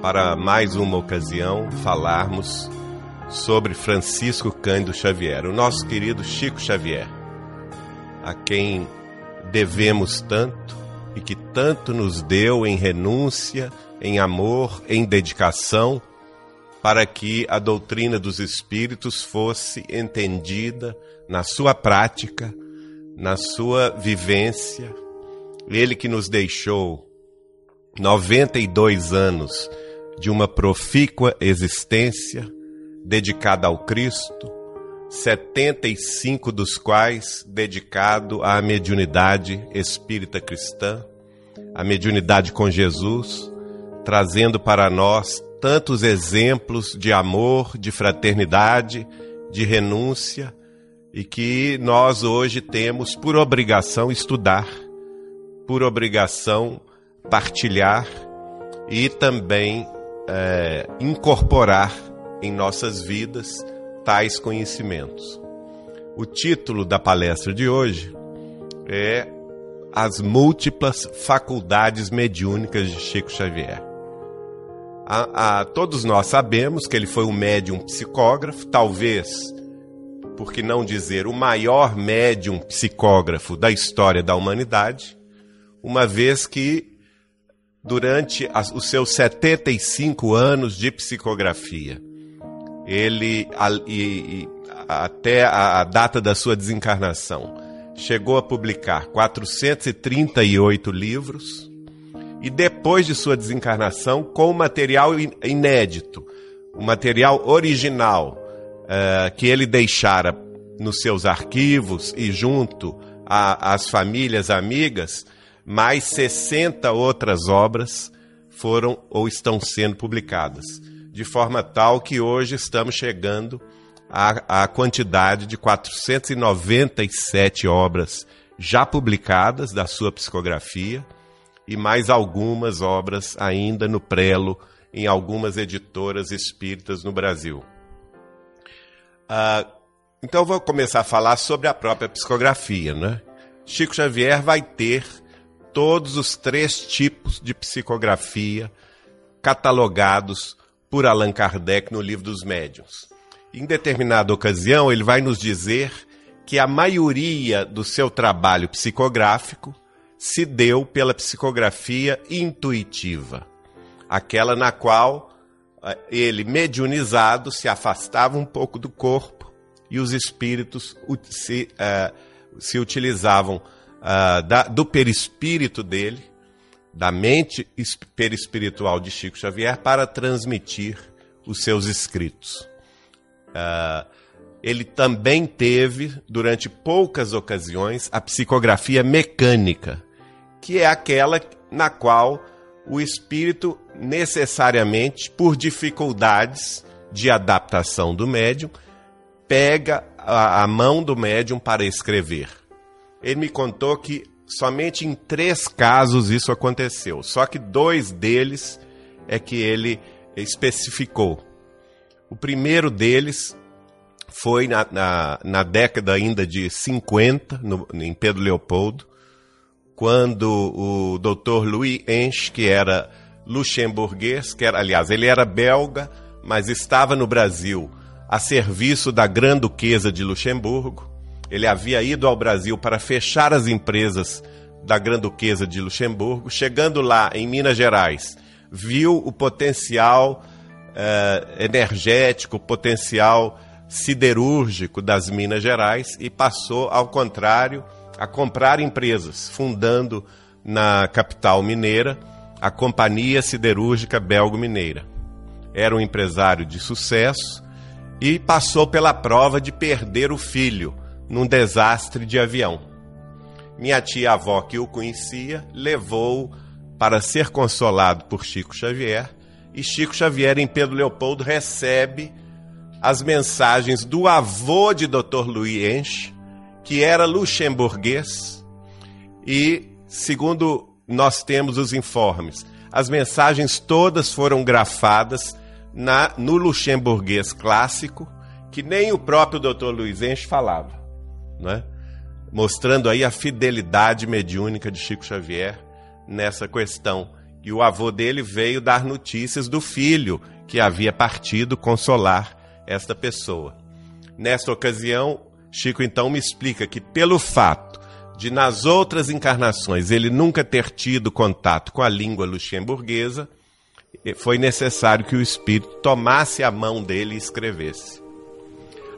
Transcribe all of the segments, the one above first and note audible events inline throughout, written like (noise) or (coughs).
para mais uma ocasião falarmos sobre Francisco Cândido Xavier, o nosso querido Chico Xavier, a quem devemos tanto e que tanto nos deu em renúncia, em amor, em dedicação, para que a doutrina dos Espíritos fosse entendida na sua prática, na sua vivência. Ele que nos deixou 92 anos de uma profícua existência dedicada ao Cristo, 75 dos quais dedicado à mediunidade espírita cristã, a mediunidade com Jesus, trazendo para nós tantos exemplos de amor, de fraternidade, de renúncia e que nós hoje temos por obrigação estudar, por obrigação partilhar e também é, incorporar em nossas vidas tais conhecimentos. O título da palestra de hoje é As Múltiplas Faculdades Mediúnicas de Chico Xavier. A, a, todos nós sabemos que ele foi um médium psicógrafo, talvez, por que não dizer, o maior médium psicógrafo da história da humanidade, uma vez que durante as, os seus 75 anos de psicografia, ele a, e, e, até a, a data da sua desencarnação chegou a publicar 438 livros e depois de sua desencarnação com material inédito, o material original uh, que ele deixara nos seus arquivos e junto às famílias amigas, mais 60 outras obras foram ou estão sendo publicadas de forma tal que hoje estamos chegando à, à quantidade de 497 obras já publicadas da sua psicografia e mais algumas obras ainda no prelo em algumas editoras espíritas no Brasil. Ah, então vou começar a falar sobre a própria psicografia, né? Chico Xavier vai ter todos os três tipos de psicografia catalogados por Allan Kardec no Livro dos Médiuns. Em determinada ocasião, ele vai nos dizer que a maioria do seu trabalho psicográfico se deu pela psicografia intuitiva, aquela na qual eh, ele, mediunizado, se afastava um pouco do corpo e os espíritos se, uh, se utilizavam uh, da, do perispírito dele da mente perispiritual de Chico Xavier para transmitir os seus escritos. Uh, ele também teve, durante poucas ocasiões, a psicografia mecânica, que é aquela na qual o espírito, necessariamente, por dificuldades de adaptação do médium, pega a, a mão do médium para escrever. Ele me contou que somente em três casos isso aconteceu. Só que dois deles é que ele especificou. O primeiro deles foi na, na, na década ainda de 50, no, em Pedro Leopoldo, quando o doutor Louis Enche, que era luxemburguês, que era, aliás, ele era belga, mas estava no Brasil a serviço da Grã-Duquesa de Luxemburgo, ele havia ido ao Brasil para fechar as empresas da Grã-Duquesa de Luxemburgo. Chegando lá, em Minas Gerais, viu o potencial uh, energético, o potencial siderúrgico das Minas Gerais e passou, ao contrário, a comprar empresas, fundando na capital mineira a Companhia Siderúrgica Belgo-Mineira. Era um empresário de sucesso e passou pela prova de perder o filho num desastre de avião. Minha tia-avó, que o conhecia, levou para ser consolado por Chico Xavier, e Chico Xavier, em Pedro Leopoldo, recebe as mensagens do avô de Dr. Louis Enche, que era luxemburguês, e, segundo nós temos os informes, as mensagens todas foram grafadas na, no luxemburguês clássico, que nem o próprio Dr. Luiz Enche falava né? mostrando aí a fidelidade mediúnica de Chico Xavier nessa questão E o avô dele veio dar notícias do filho que havia partido consolar esta pessoa. Nesta ocasião, Chico então me explica que, pelo fato de nas outras encarnações ele nunca ter tido contato com a língua luxemburguesa, foi necessário que o espírito tomasse a mão dele e escrevesse.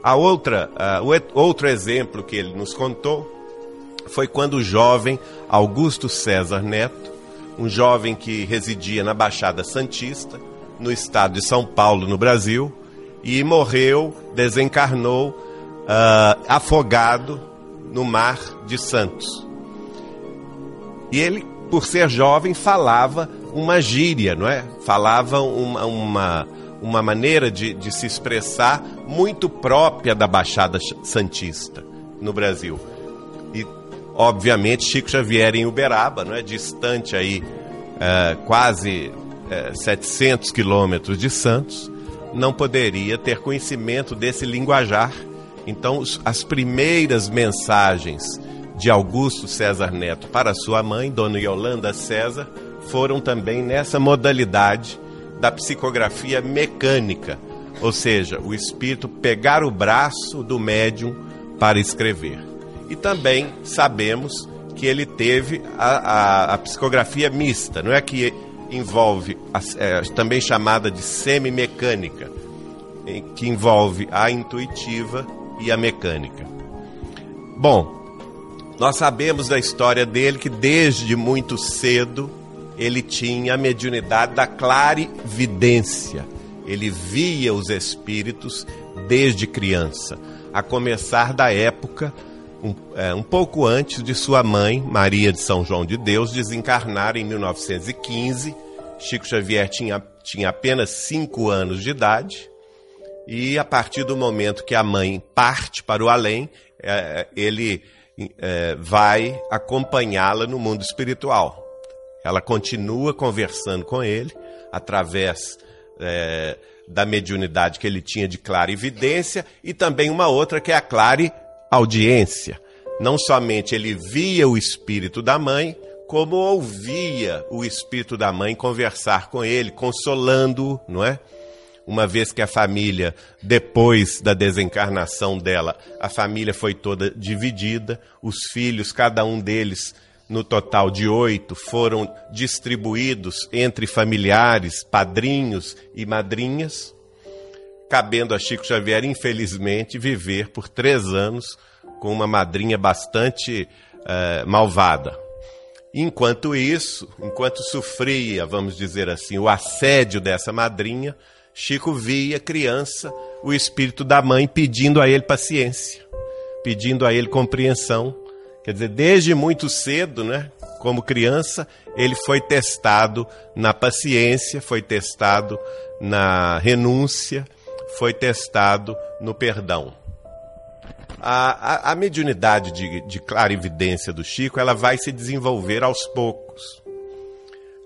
A outra, uh, outro exemplo que ele nos contou foi quando o jovem Augusto César Neto, um jovem que residia na Baixada Santista, no estado de São Paulo, no Brasil, e morreu, desencarnou, uh, afogado no mar de Santos. E ele, por ser jovem, falava uma gíria, não é? Falava uma, uma, uma maneira de, de se expressar muito própria da Baixada Santista no Brasil. E, obviamente, Chico Xavier em Uberaba, não é? Distante aí é, quase é, 700 quilômetros de Santos, não poderia ter conhecimento desse linguajar. Então, as primeiras mensagens de Augusto César Neto para sua mãe, Dona Yolanda César, foram também nessa modalidade da psicografia mecânica, ou seja, o espírito pegar o braço do médium para escrever. E também sabemos que ele teve a, a, a psicografia mista, não é que envolve, a, é, também chamada de semimecânica, que envolve a intuitiva e a mecânica. Bom, nós sabemos da história dele que desde muito cedo ele tinha a mediunidade da clarividência. Ele via os espíritos desde criança, a começar da época um, é, um, pouco antes de sua mãe, Maria de São João de Deus, desencarnar em 1915. Chico Xavier tinha, tinha apenas cinco anos de idade. E a partir do momento que a mãe parte para o além, é, ele é, vai acompanhá-la no mundo espiritual. Ela continua conversando com ele através é, da mediunidade que ele tinha de clara evidência e também uma outra que é a clara audiência. Não somente ele via o espírito da mãe, como ouvia o espírito da mãe conversar com ele, consolando-o, não é? Uma vez que a família, depois da desencarnação dela, a família foi toda dividida, os filhos, cada um deles no total de oito, foram distribuídos entre familiares, padrinhos e madrinhas, cabendo a Chico Xavier, infelizmente, viver por três anos com uma madrinha bastante uh, malvada. Enquanto isso, enquanto sofria, vamos dizer assim, o assédio dessa madrinha, Chico via criança o espírito da mãe pedindo a ele paciência, pedindo a ele compreensão, Quer dizer, desde muito cedo, né? Como criança, ele foi testado na paciência, foi testado na renúncia, foi testado no perdão. A, a, a mediunidade de, de clarividência do Chico ela vai se desenvolver aos poucos.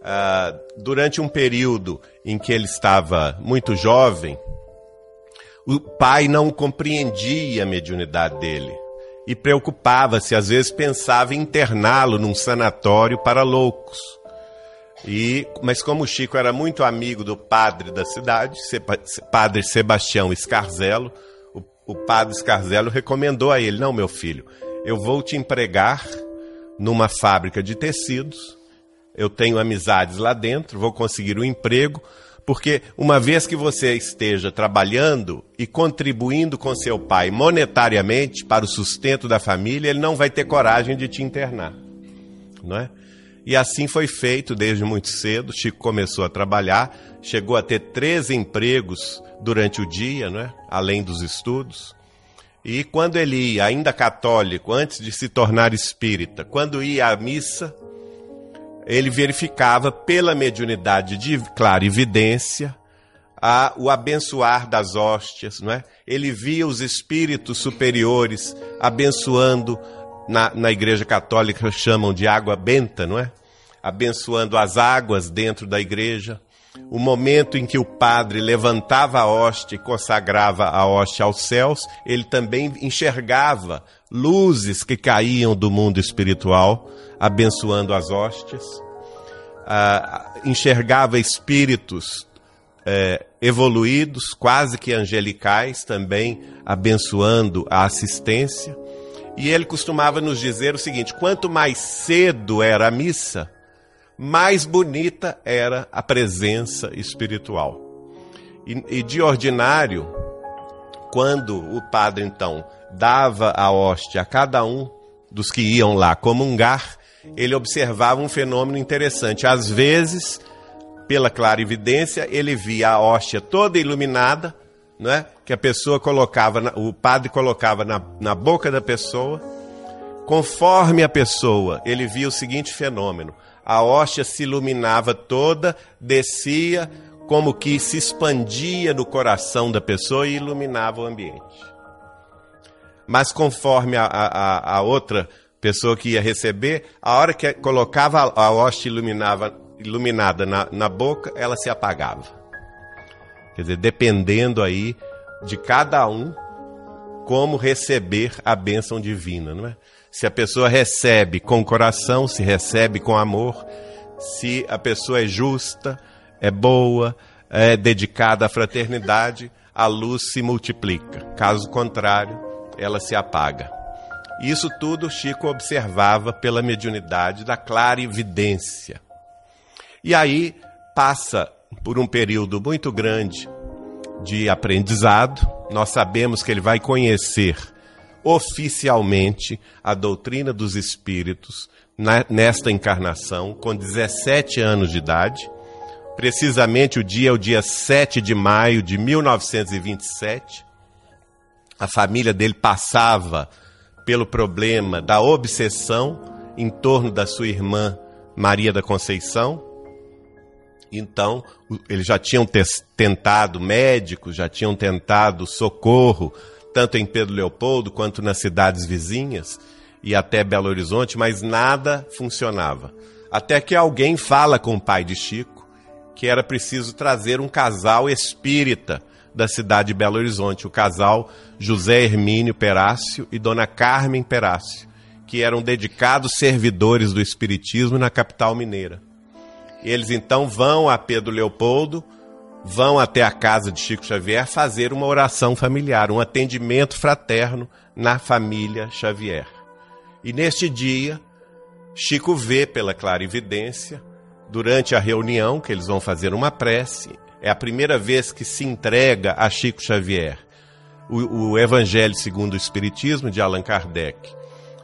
Uh, durante um período em que ele estava muito jovem, o pai não compreendia a mediunidade dele e preocupava-se, às vezes pensava em interná-lo num sanatório para loucos. E, mas como o Chico era muito amigo do padre da cidade, padre Sebastião Escarzelo, o, o padre Escarzelo recomendou a ele: Não, meu filho, eu vou te empregar numa fábrica de tecidos, eu tenho amizades lá dentro, vou conseguir um emprego, porque uma vez que você esteja trabalhando e contribuindo com seu pai monetariamente para o sustento da família, ele não vai ter coragem de te internar, não é? E assim foi feito desde muito cedo. Chico começou a trabalhar, chegou a ter três empregos durante o dia, não é? além dos estudos. E quando ele ia, ainda católico, antes de se tornar espírita, quando ia à missa, ele verificava pela mediunidade de clara evidência a, o abençoar das hóstias, não é? Ele via os espíritos superiores abençoando, na, na igreja católica chamam de água benta, não é? Abençoando as águas dentro da igreja. O momento em que o padre levantava a hóstia e consagrava a hóstia aos céus, ele também enxergava luzes que caíam do mundo espiritual, abençoando as hóstias. ah, enxergava espíritos é, evoluídos, quase que angelicais, também abençoando a assistência. E ele costumava nos dizer o seguinte: quanto mais cedo era a missa, mais bonita era a presença espiritual. E, e de ordinário, quando o padre então dava a hóstia a cada um dos que iam lá comungar, ele observava um fenômeno interessante. Às vezes, pela clara evidência, ele via a hóstia toda iluminada, é? que a pessoa colocava, o padre colocava na, na boca da pessoa. Conforme a pessoa, ele via o seguinte fenômeno: a hóstia se iluminava toda, descia, como que se expandia no coração da pessoa e iluminava o ambiente. Mas conforme a, a, a outra pessoa que ia receber, a hora que colocava a hóstia iluminava, iluminada na, na boca, ela se apagava. Quer dizer, dependendo aí de cada um como receber a bênção divina, não é? Se a pessoa recebe com coração, se recebe com amor, se a pessoa é justa, é boa, é dedicada à fraternidade, a luz se multiplica. Caso contrário, ela se apaga. Isso tudo Chico observava pela mediunidade da clara evidência. E aí passa por um período muito grande de aprendizado. Nós sabemos que ele vai conhecer oficialmente a doutrina dos espíritos nesta encarnação, com 17 anos de idade. Precisamente o dia é o dia 7 de maio de 1927. A família dele passava pelo problema da obsessão em torno da sua irmã Maria da Conceição. Então, eles já tinham tentado médicos, já tinham tentado socorro, tanto em Pedro Leopoldo quanto nas cidades vizinhas e até Belo Horizonte, mas nada funcionava. Até que alguém fala com o pai de Chico que era preciso trazer um casal espírita da cidade de Belo Horizonte, o casal José Hermínio Perácio e Dona Carmen Perácio, que eram dedicados servidores do Espiritismo na capital mineira. Eles então vão a Pedro Leopoldo, vão até a casa de Chico Xavier fazer uma oração familiar, um atendimento fraterno na família Xavier. E neste dia, Chico vê pela clara evidência, durante a reunião, que eles vão fazer uma prece, é a primeira vez que se entrega a Chico Xavier. O, o Evangelho segundo o Espiritismo, de Allan Kardec,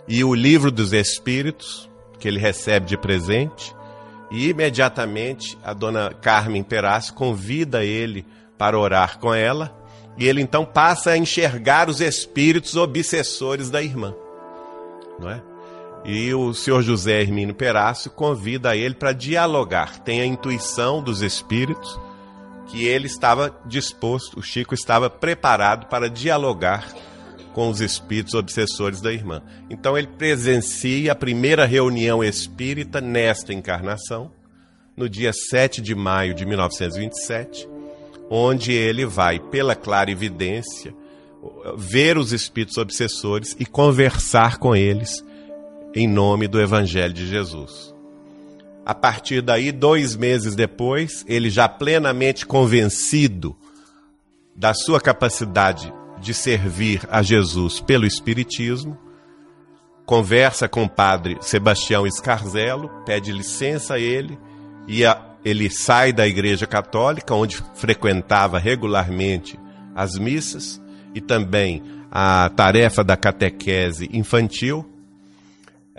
e o Livro dos Espíritos, que ele recebe de presente, e imediatamente a dona Carmen Peraz convida ele para orar com ela, e ele então passa a enxergar os espíritos obsessores da irmã. Não é? E o senhor José Hermínio Perácio convida ele para dialogar, tem a intuição dos espíritos que ele estava disposto, o Chico estava preparado para dialogar com os espíritos obsessores da irmã. Então ele presencia a primeira reunião espírita nesta encarnação, no dia 7 de maio de 1927, onde ele vai, pela clara evidência, ver os espíritos obsessores e conversar com eles em nome do Evangelho de Jesus. A partir daí, dois meses depois, ele já plenamente convencido da sua capacidade de servir a Jesus pelo Espiritismo, conversa com o padre Sebastião Escarzelo, pede licença a ele e a, ele sai da Igreja Católica, onde frequentava regularmente as missas e também a tarefa da catequese infantil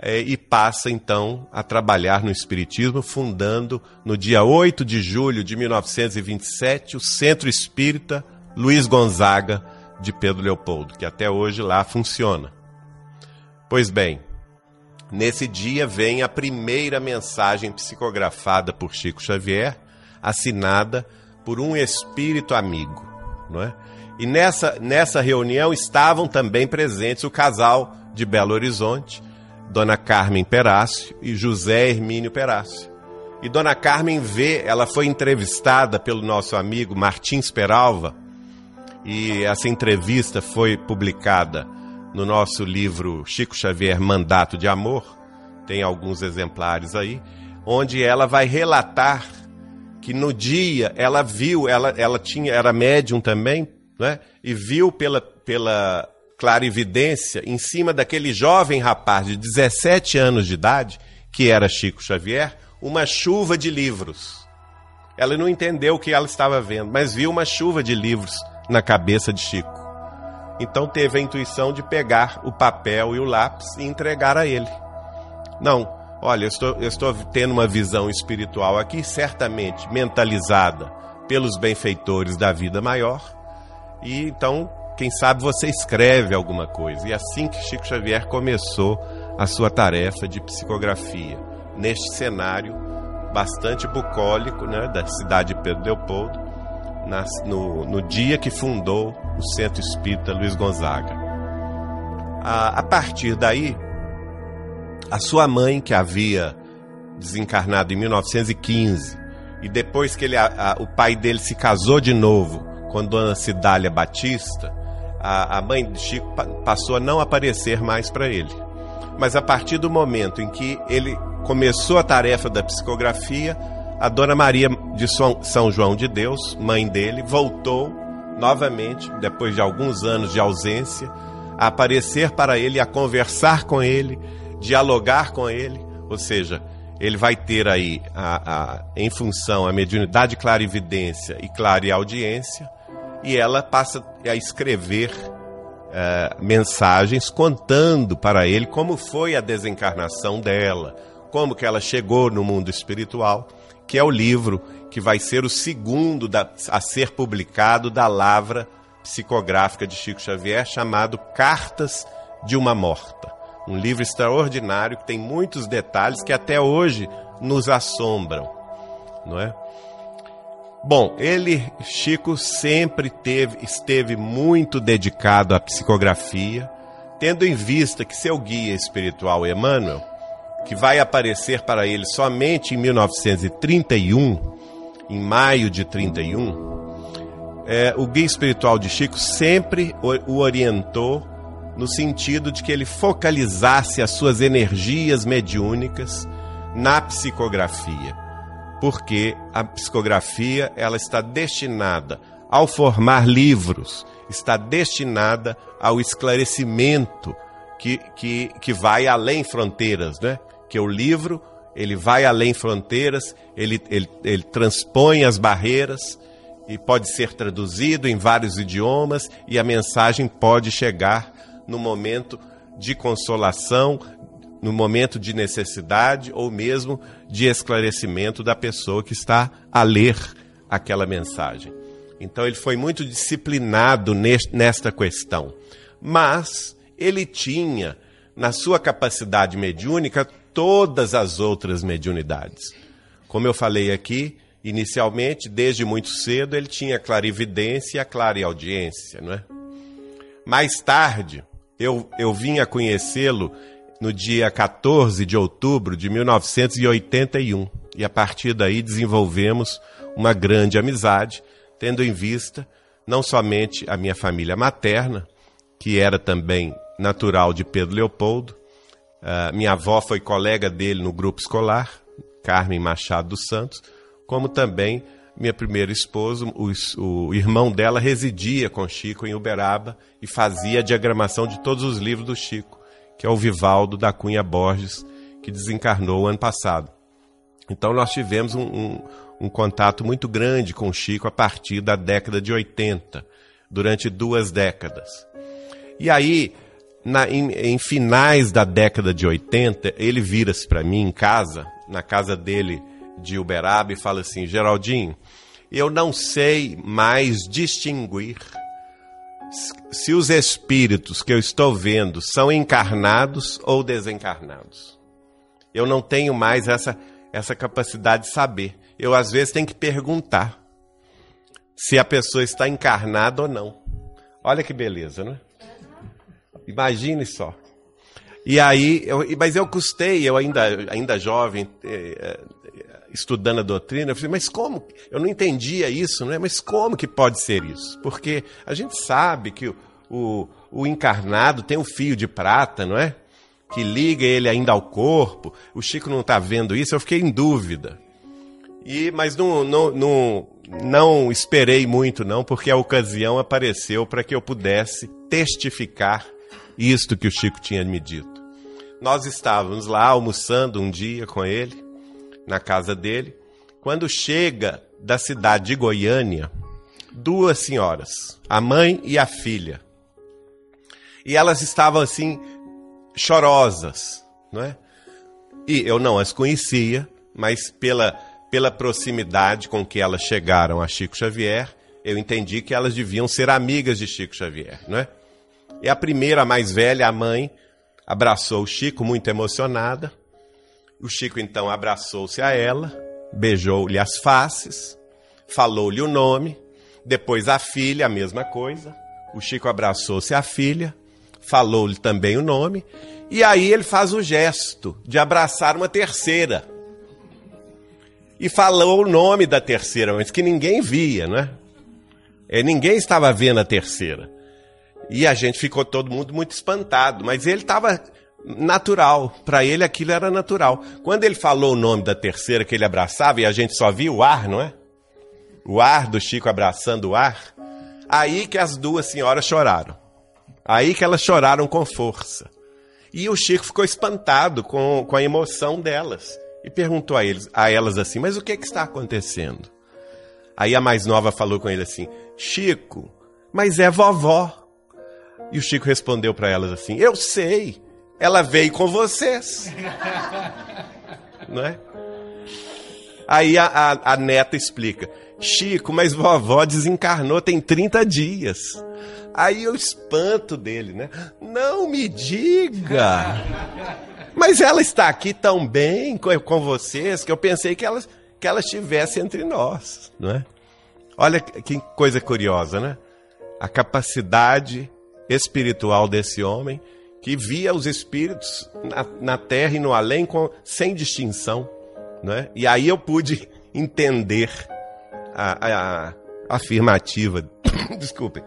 é, e passa então a trabalhar no Espiritismo, fundando no dia 8 de julho de 1927 o Centro Espírita Luiz Gonzaga de Pedro Leopoldo, que até hoje lá funciona. Pois bem, nesse dia vem a primeira mensagem psicografada por Chico Xavier, assinada por um espírito amigo, não é? E nessa, nessa reunião estavam também presentes o casal de Belo Horizonte, Dona Carmen Perácio e José Hermínio Perácio. E Dona Carmen vê, ela foi entrevistada pelo nosso amigo Martins Peralva, e essa entrevista foi publicada no nosso livro Chico Xavier Mandato de Amor, tem alguns exemplares aí. onde ela vai relatar que no dia ela viu, ela, ela tinha, era médium também, né? E viu pela, pela clarividência em cima daquele jovem rapaz de 17 anos de idade, que era Chico Xavier, uma chuva de livros. Ela não entendeu o que ela estava vendo, mas viu uma chuva de livros na cabeça de Chico. Então teve a intuição de pegar o papel e o lápis e entregar a ele. Não, olha, eu estou, eu estou tendo uma visão espiritual aqui, certamente mentalizada pelos benfeitores da vida maior, e então, quem sabe você escreve alguma coisa. E assim que Chico Xavier começou a sua tarefa de psicografia, neste cenário bastante bucólico né, da cidade de Pedro Leopoldo, nas, no, no, dia que fundou o Centro Espírita Luiz Gonzaga. A, a partir daí, a sua mãe, que havia desencarnado em 1915, e depois que ele, a, a, o pai dele se casou de novo com Dona Cidália Batista, a, a mãe de Chico passou a não aparecer mais para ele. Mas a partir do momento em que ele começou a tarefa da psicografia, a Dona Maria de São João de Deus, mãe dele, voltou novamente, depois de alguns anos de ausência, a aparecer para ele, a conversar com ele, dialogar com ele, ou seja, ele vai ter aí, a, a, em função, a mediunidade clarividência e clareaudiência, e ela passa a escrever uh, mensagens contando para ele como foi a desencarnação dela, como que ela chegou no mundo espiritual, que é o livro que vai ser o segundo da, a ser publicado da lavra psicográfica de Chico Xavier, chamado Cartas de uma Morta. Um livro extraordinário que tem muitos detalhes que até hoje nos assombram, não é? Bom, ele, Chico, sempre teve, esteve muito dedicado à psicografia, tendo em vista que seu guia espiritual, Emmanuel, que vai aparecer para ele somente em 1931, em maio de 31, é, o guia espiritual de Chico sempre o orientou no sentido de que ele focalizasse as suas energias mediúnicas na psicografia, porque a psicografia ela está destinada ao formar livros, está destinada ao esclarecimento que, que, que vai além fronteiras, né? que o livro ele vai além fronteiras, ele, ele, ele transpõe as barreiras e pode ser traduzido em vários idiomas e a mensagem pode chegar no momento de consolação, no momento de necessidade ou mesmo de esclarecimento da pessoa que está a ler aquela mensagem. Então ele foi muito disciplinado nesta questão, mas ele tinha na sua capacidade mediúnica todas as outras mediunidades. Como eu falei aqui, inicialmente, desde muito cedo, ele tinha clarividência e a clareaudiência, não é? Mais tarde, eu, eu vim a conhecê-lo no dia 14 de outubro de 1981. E a partir daí desenvolvemos uma grande amizade, tendo em vista não somente a minha família materna, que era também natural de Pedro Leopoldo, Uh, minha avó foi colega dele no grupo escolar, Carmen Machado dos Santos, como também minha primeira esposa, o, o, irmão dela residia com Chico em Uberaba e fazia a diagramação de todos os livros do Chico, que é o Vivaldo da Cunha Borges, que desencarnou ano passado. Então nós tivemos um, um, um contato muito grande com o Chico a partir da década de 80, durante duas décadas. E aí na, em, em, finais da década de 80, ele vira-se para mim em casa, na casa dele de Uberaba, e fala assim: Geraldinho, eu não sei mais distinguir se os espíritos que eu estou vendo são encarnados ou desencarnados. Eu não tenho mais essa, essa capacidade de saber. Eu, às vezes, tenho que perguntar se a pessoa está encarnada ou não. Olha que beleza, né? Imagine só. E aí, eu, mas eu custei, eu ainda, ainda jovem, eh, estudando a doutrina, eu falei, mas como? Eu não entendia isso, né? Mas como que pode ser isso? Porque a gente sabe que o, o, o encarnado tem um fio de prata, não é? que liga ele ainda ao corpo. O Chico não está vendo isso, eu fiquei em dúvida. E, mas não, não, não, não esperei muito, não, porque a ocasião apareceu para que eu pudesse testificar isto que o Chico tinha me dito. Nós estávamos lá almoçando um dia com ele, na casa dele, quando chega da cidade de Goiânia duas senhoras, a mãe e a filha. E elas estavam assim, chorosas, não é? E eu não as conhecia, mas pela, pela proximidade com que elas chegaram a Chico Xavier, eu entendi que elas deviam ser amigas de Chico Xavier, não é? E a primeira, a mais velha, a mãe, abraçou o Chico muito emocionada. O Chico então abraçou-se a ela, beijou-lhe as faces, falou-lhe o nome, depois a filha, a mesma coisa. O Chico abraçou-se à filha, falou-lhe também o nome, e aí ele faz o gesto de abraçar uma terceira. E falou o nome da terceira, mas que ninguém via, né? É, ninguém estava vendo a terceira. E a gente ficou todo mundo muito espantado, mas ele estava natural. Para ele aquilo era natural. Quando ele falou o nome da terceira que ele abraçava e a gente só viu o ar, não é? O ar do Chico abraçando o ar. Aí que as duas senhoras choraram. Aí que elas choraram com força. E o Chico ficou espantado com, com a emoção delas e perguntou a, eles, a elas assim: Mas o que, que está acontecendo? Aí a mais nova falou com ele assim: Chico, mas é vovó. E o Chico respondeu para elas assim: Eu sei, ela veio com vocês. Não é? Aí a, a, a, neta explica: Chico, mas vovó desencarnou tem 30 dias. Aí o espanto dele, né? Não me diga! Mas ela está aqui tão bem com, com vocês que eu pensei que ela, que ela estivesse entre nós, não é? Olha que coisa curiosa, né? A capacidade espiritual desse homem que via os espíritos na, na terra e no além com, sem distinção. Né? E aí eu pude (laughs) entender a, a, a afirmativa. (coughs) Desculpe.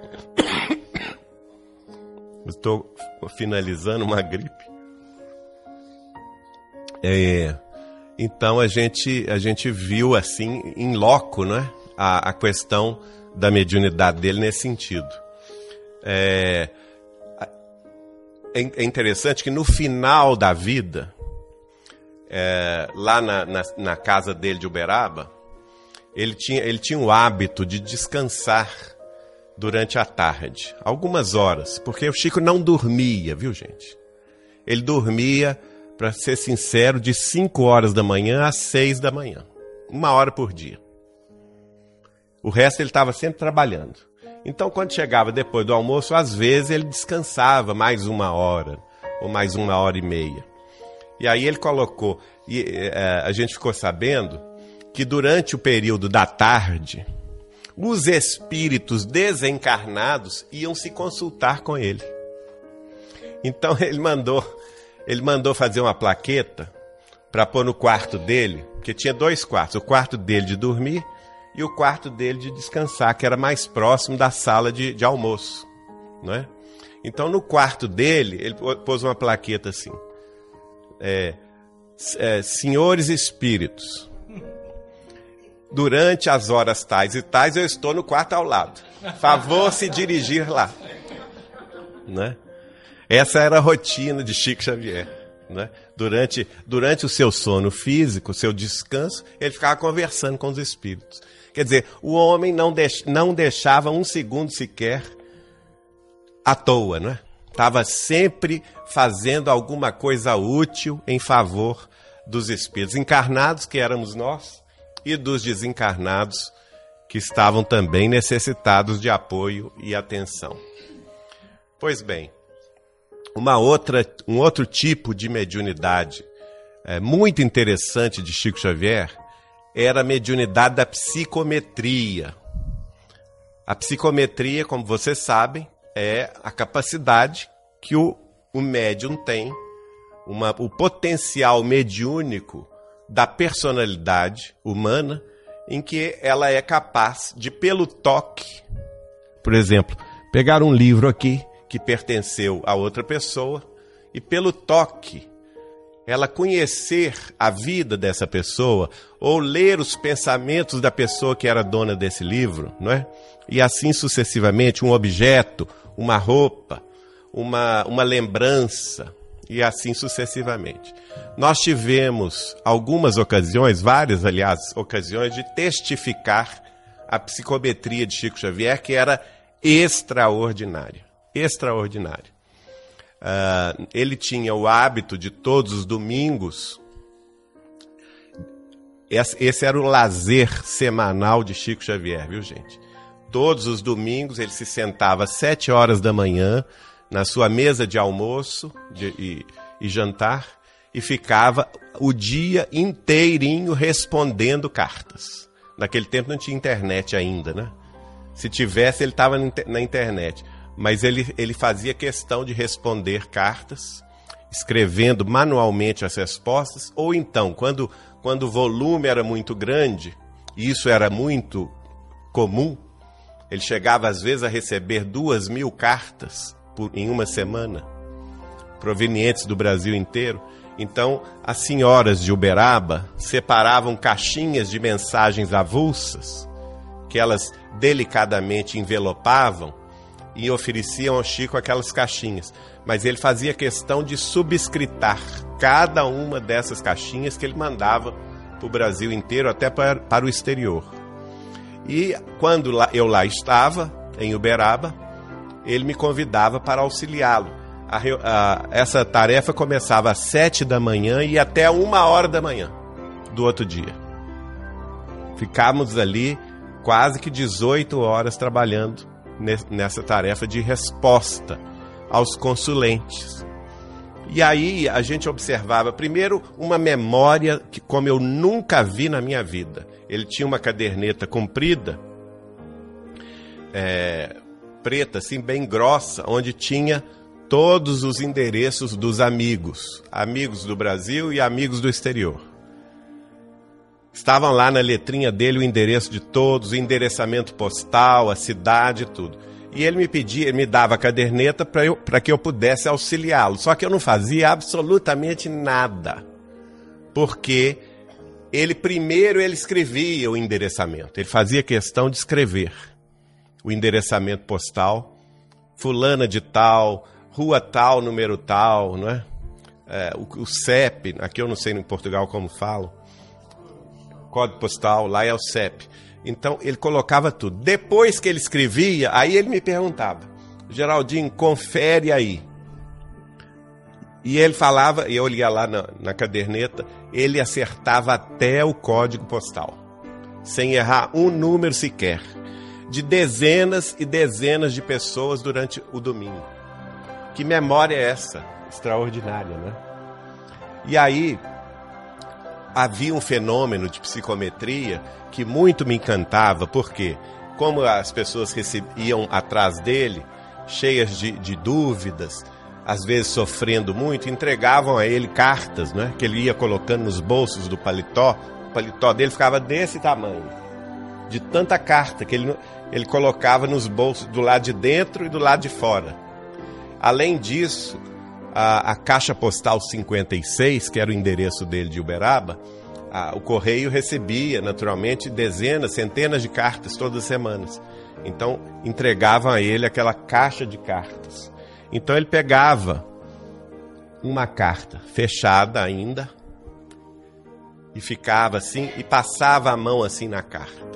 (coughs) Estou finalizando uma gripe. É, então a gente, a gente viu assim, em loco, né? a, a questão da mediunidade dele nesse sentido. É, é, é interessante que no final da vida, é, lá na, na, na, casa dele de Uberaba, ele tinha, ele tinha o hábito de descansar durante a tarde, algumas horas, porque o Chico não dormia, viu gente? Ele dormia, para ser sincero, de 5 horas da manhã às 6 da manhã, uma hora por dia. O resto ele estava sempre trabalhando. Então, quando chegava depois do almoço, às vezes ele descansava mais uma hora, ou mais uma hora e meia. E aí ele colocou, e é, a gente ficou sabendo que durante o período da tarde, os espíritos desencarnados iam se consultar com ele. Então (laughs) ele mandou, ele mandou fazer uma plaqueta para pôr no quarto dele, porque tinha dois quartos, o quarto dele de dormir e o quarto dele de descansar, que era mais próximo da sala de, de almoço. É? Então, no quarto dele, ele pôs uma plaqueta assim: é, é, Senhores Espíritos, durante as horas tais e tais, eu estou no quarto ao lado. Favor se dirigir lá. Né? Essa era a rotina de Chico Xavier. Né? Durante, durante o seu sono físico, seu descanso, ele ficava conversando com os espíritos. Quer dizer, o homem não, deix, não deixava um segundo sequer à toa, não é? Estava sempre fazendo alguma coisa útil em favor dos espíritos encarnados, que éramos nós, e dos desencarnados, que estavam também necessitados de apoio e atenção. Pois bem, uma outra, um outro tipo de mediunidade é, muito interessante de Chico Xavier era a mediunidade da psicometria. A psicometria, como vocês sabem, é a capacidade que o, o médium tem, uma, o potencial mediúnico da personalidade humana, em que ela é capaz de, pelo toque, por exemplo, pegar um livro aqui que pertenceu a outra pessoa e pelo toque, ela conhecer a vida dessa pessoa ou ler os pensamentos da pessoa que era dona desse livro, não é? E assim sucessivamente, um objeto, uma roupa, uma, uma lembrança, e assim sucessivamente. Nós tivemos algumas ocasiões, várias, aliás, ocasiões de testificar a psicometria de Chico Xavier, que era extraordinária. Extraordinária. Uh, ele tinha o hábito de todos os domingos. Esse, era o lazer semanal de Chico Xavier, viu, gente? Todos os domingos ele se sentava às sete horas da manhã na sua mesa de almoço de, e, e jantar e ficava o dia inteirinho respondendo cartas. Naquele tempo não tinha internet ainda, né? Se tivesse, ele estava na internet. Mas ele, ele fazia questão de responder cartas, escrevendo manualmente as respostas, ou então, quando, quando o volume era muito grande, e isso era muito comum, ele chegava às vezes a receber duas mil cartas por, em uma semana, provenientes do Brasil inteiro. Então, as senhoras de Uberaba separavam caixinhas de mensagens avulsas, que elas delicadamente envelopavam e ofereciam ao Chico aquelas caixinhas. Mas ele fazia questão de subscritar cada uma dessas caixinhas que ele mandava para o Brasil inteiro, até para, para o exterior. E quando eu lá estava, em Uberaba, ele me convidava para auxiliá-lo. essa tarefa começava às sete da manhã e até uma hora da manhã do outro dia. Ficávamos ali quase que 18 horas trabalhando nessa tarefa de resposta aos consulentes. E aí a gente observava, primeiro, uma memória que, como eu nunca vi na minha vida. Ele tinha uma caderneta comprida, é, preta, assim, bem grossa, onde tinha todos os endereços dos amigos, amigos do Brasil e amigos do exterior. Estavam lá na letrinha dele o endereço de todos, o endereçamento postal, a cidade, tudo. E ele me pedia, ele me dava a caderneta para que eu pudesse auxiliá-lo. Só que eu não fazia absolutamente nada. Porque ele primeiro ele escrevia o endereçamento. Ele fazia questão de escrever o endereçamento postal, fulana de tal, rua tal, número tal, não é? é o, o, CEP, aqui eu não sei em Portugal como falo, código postal, lá é o CEP. Então ele colocava tudo. Depois que ele escrevia, aí ele me perguntava, Geraldinho, confere aí. E ele falava, e eu lia lá na, na caderneta, ele acertava até o código postal, sem errar um número sequer de dezenas e dezenas de pessoas durante o domingo. Que memória é essa? Extraordinária, né? E aí havia um fenômeno de psicometria que muito me encantava, porque como as pessoas iam atrás dele, cheias de, de dúvidas, às vezes sofrendo muito, entregavam a ele cartas, né, que ele ia colocando nos bolsos do paletó. O paletó dele ficava desse tamanho, de tanta carta que ele ele colocava nos bolsos do lado de dentro e do lado de fora. Além disso, a, a caixa postal 56, que era o endereço dele de Uberaba, a, o correio recebia naturalmente dezenas, centenas de cartas todas as semanas. Então entregavam a ele aquela caixa de cartas. Então ele pegava uma carta fechada ainda e ficava assim e passava a mão assim na carta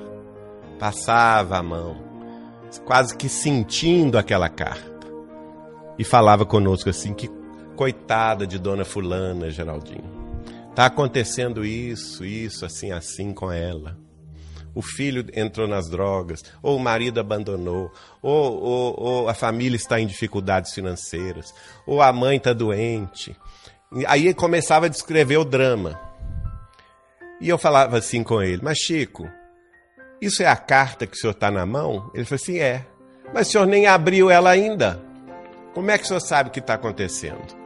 passava a mão, quase que sentindo aquela carta. E falava conosco assim: que coitada de Dona Fulana, Geraldinho. Tá acontecendo isso, isso, assim, assim com ela. O filho entrou nas drogas, ou o marido abandonou, ou, ou, ou a família está em dificuldades financeiras, ou a mãe está doente. Aí começava a descrever o drama. E eu falava assim com ele: Mas Chico, isso é a carta que o senhor está na mão? Ele falou assim: É. Mas o senhor nem abriu ela ainda. Como é que o senhor sabe o que está acontecendo?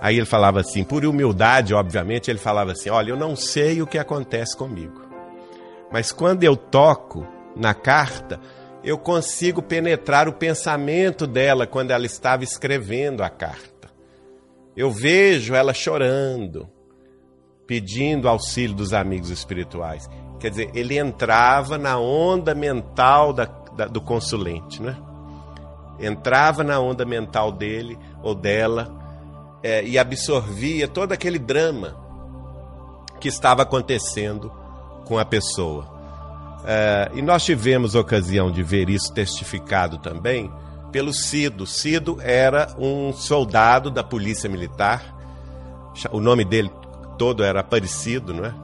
Aí ele falava assim, por humildade, obviamente, ele falava assim: Olha, eu não sei o que acontece comigo. Mas quando eu toco na carta, eu consigo penetrar o pensamento dela quando ela estava escrevendo a carta. Eu vejo ela chorando, pedindo auxílio dos amigos espirituais. Quer dizer, ele entrava na onda mental da, da, do consulente, né? Entrava na onda mental dele ou dela é, e absorvia todo aquele drama que estava acontecendo com a pessoa. É, e nós tivemos ocasião de ver isso testificado também pelo Cido. Cido era um soldado da Polícia Militar. O nome dele todo era Aparecido, não é?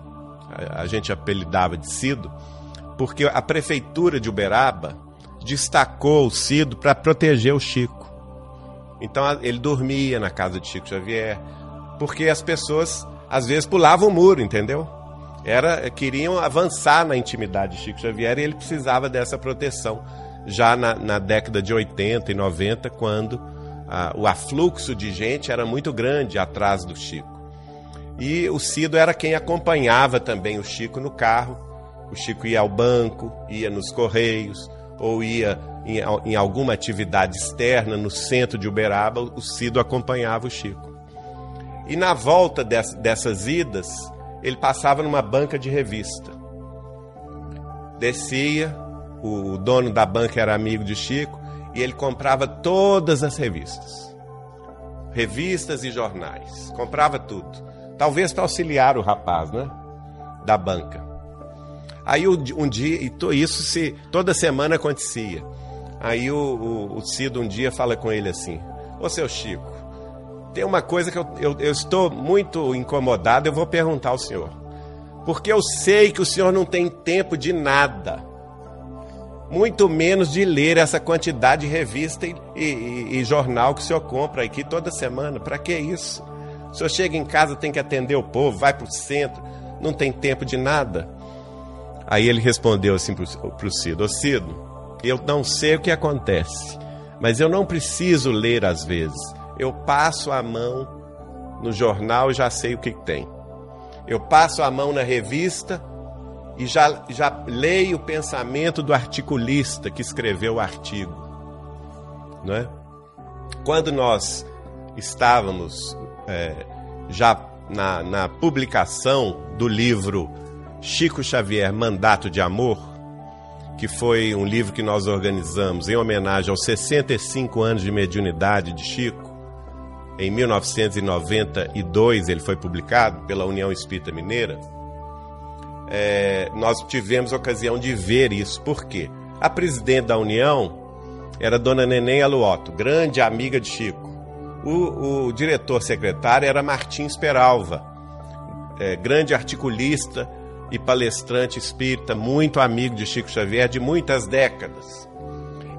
A gente apelidava de Cido, porque a prefeitura de Uberaba destacou o Cido para proteger o Chico. Então ele dormia na casa de Chico Xavier, porque as pessoas às vezes pulavam o muro, entendeu? Era queriam avançar na intimidade de Chico Xavier e ele precisava dessa proteção já na, na década de 80 e 90, quando o afluxo de gente era muito grande atrás do Chico. E o Cido era quem acompanhava também o Chico no carro. O Chico ia ao banco, ia nos correios, ou ia em, em alguma atividade externa no centro de Uberaba, o Cido acompanhava o Chico. E na volta dessas, dessas idas, ele passava numa banca de revista. Descia, o dono da banca era amigo de Chico e ele comprava todas as revistas. Revistas e jornais. Comprava tudo. Talvez para auxiliar o rapaz, né? Da banca. Aí um dia, e isso se toda semana acontecia. Aí o, o, o Cido um dia fala com ele assim: Ô seu Chico, tem uma coisa que eu, eu, eu estou muito incomodado, eu vou perguntar ao senhor. Porque eu sei que o senhor não tem tempo de nada muito menos de ler essa quantidade de revista e, e, e jornal que o senhor compra aqui toda semana. Para que isso? O senhor chega em casa, tem que atender o povo, vai para o centro, não tem tempo de nada. Aí ele respondeu assim para o Cido: Ô Cido, eu não sei o que acontece, mas eu não preciso ler às vezes. Eu passo a mão no jornal e já sei o que tem. Eu passo a mão na revista e já, já leio o pensamento do articulista que escreveu o artigo. Não é? Quando nós estávamos é, já na, na publicação do livro Chico Xavier Mandato de Amor, que foi um livro que nós organizamos em homenagem aos 65 anos de mediunidade de Chico. Em 1992 ele foi publicado pela União Espírita Mineira é, nós tivemos ocasião de ver isso. Por quê? A presidente da União era Dona Neném Aluoto, grande amiga de Chico. O, o diretor secretário era Martins Peralva, é, grande articulista e palestrante espírita, muito amigo de Chico Xavier de muitas décadas.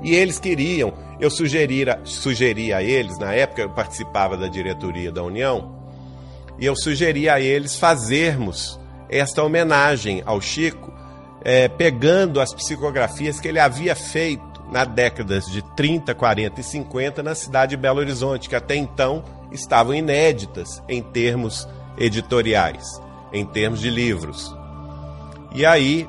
E eles queriam, eu sugeria, sugeria a eles, na época eu participava da diretoria da União, e eu sugeria a eles fazermos esta homenagem ao Chico, é, pegando as psicografias que ele havia feito na décadas de 30, 40 e 50 na cidade de Belo Horizonte, que até então estavam inéditas em termos editoriais, em termos de livros. E aí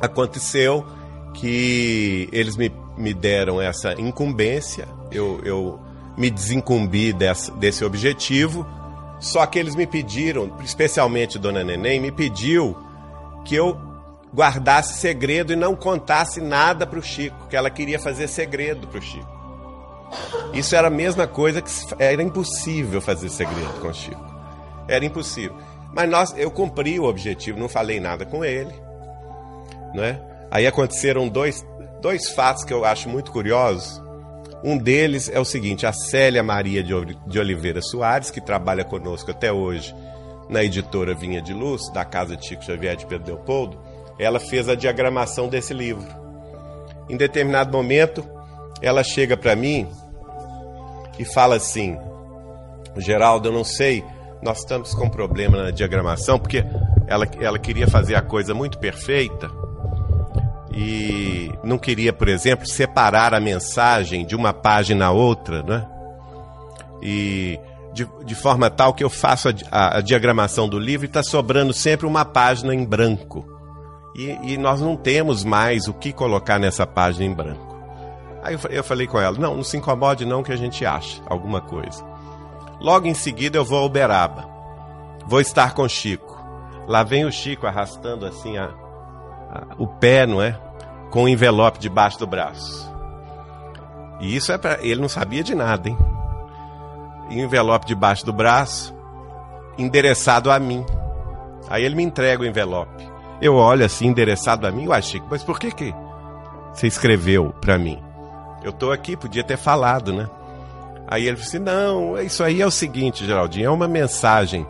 aconteceu que eles me, me deram essa incumbência, eu, eu me desincumbi desse, desse objetivo só que eles me pediram, especialmente Dona Neném, me pediu que eu guardasse segredo e não contasse nada para o Chico, que ela queria fazer segredo para o Chico. Isso era a mesma coisa que era impossível fazer segredo com o Chico. Era impossível. Mas nós, eu cumpri o objetivo, não falei nada com ele. Não é? Aí aconteceram dois, dois fatos que eu acho muito curiosos. Um deles é o seguinte: a Célia Maria de Oliveira Soares, que trabalha conosco até hoje na editora Vinha de Luz, da casa de Chico Xavier de Pedro Leopoldo, ela fez a diagramação desse livro. Em determinado momento, ela chega para mim e fala assim: Geraldo, eu não sei, nós estamos com problema na diagramação, porque ela, ela queria fazer a coisa muito perfeita e não queria, por exemplo, separar a mensagem de uma página a outra, né? E de, de forma tal que eu faço a, a, a diagramação do livro e está sobrando sempre uma página em branco. E, e, nós não temos mais o que colocar nessa página em branco. Aí eu, eu falei com ela: não, não se incomode, não, que a gente acha alguma coisa. Logo em seguida eu vou ao Uberaba. Vou estar com Chico. Lá vem o Chico arrastando assim a, a, o pé, não é? Com o envelope debaixo do braço. E isso é para ele não sabia de nada, hein? Envelope debaixo do braço, endereçado a mim. Aí ele me entrega o envelope. Eu olho assim, endereçado a mim, uai, Chico, mas por que que você escreveu para mim? Eu tô aqui, podia ter falado, né? Aí ele disse: assim, Não, isso aí é o seguinte, Geraldinho, é uma mensagem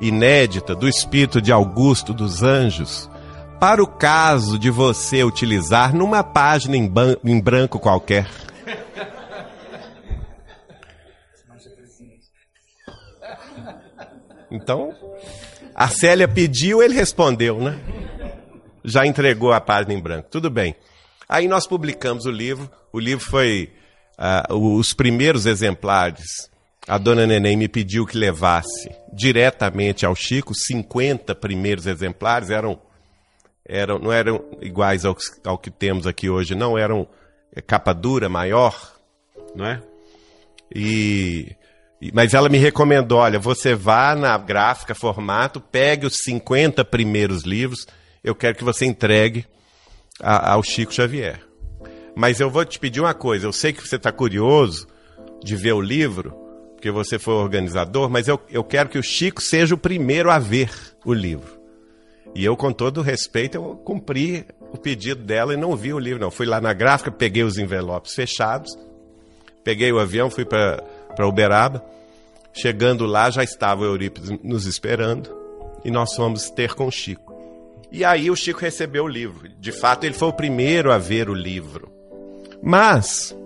inédita do Espírito de Augusto dos Anjos para o caso de você utilizar numa página em, em branco qualquer. Então, a Célia pediu, ele respondeu, né? Já entregou a página em branco. Tudo bem. Aí nós publicamos o livro. O livro foi uh, os primeiros exemplares. A dona Neném me pediu que levasse diretamente ao Chico. 50 primeiros exemplares eram, eram não eram iguais ao, ao que temos aqui hoje, não eram é, capa dura, maior, não é? E mas ela me recomendou, olha, você vá na gráfica, formato, pegue os 50 primeiros livros, eu quero que você entregue a, ao Chico Xavier. Mas eu vou te pedir uma coisa: eu sei que você está curioso de ver o livro, porque você foi organizador, mas eu, eu quero que o Chico seja o primeiro a ver o livro. E eu, com todo respeito, eu cumpri o pedido dela e não vi o livro, não. Fui lá na gráfica, peguei os envelopes fechados, peguei o avião, fui para Uberaba. Chegando lá, já estava o Eurípides nos esperando e nós fomos ter com o Chico. E aí o Chico recebeu o livro. De fato, ele foi o primeiro a ver o livro. Mas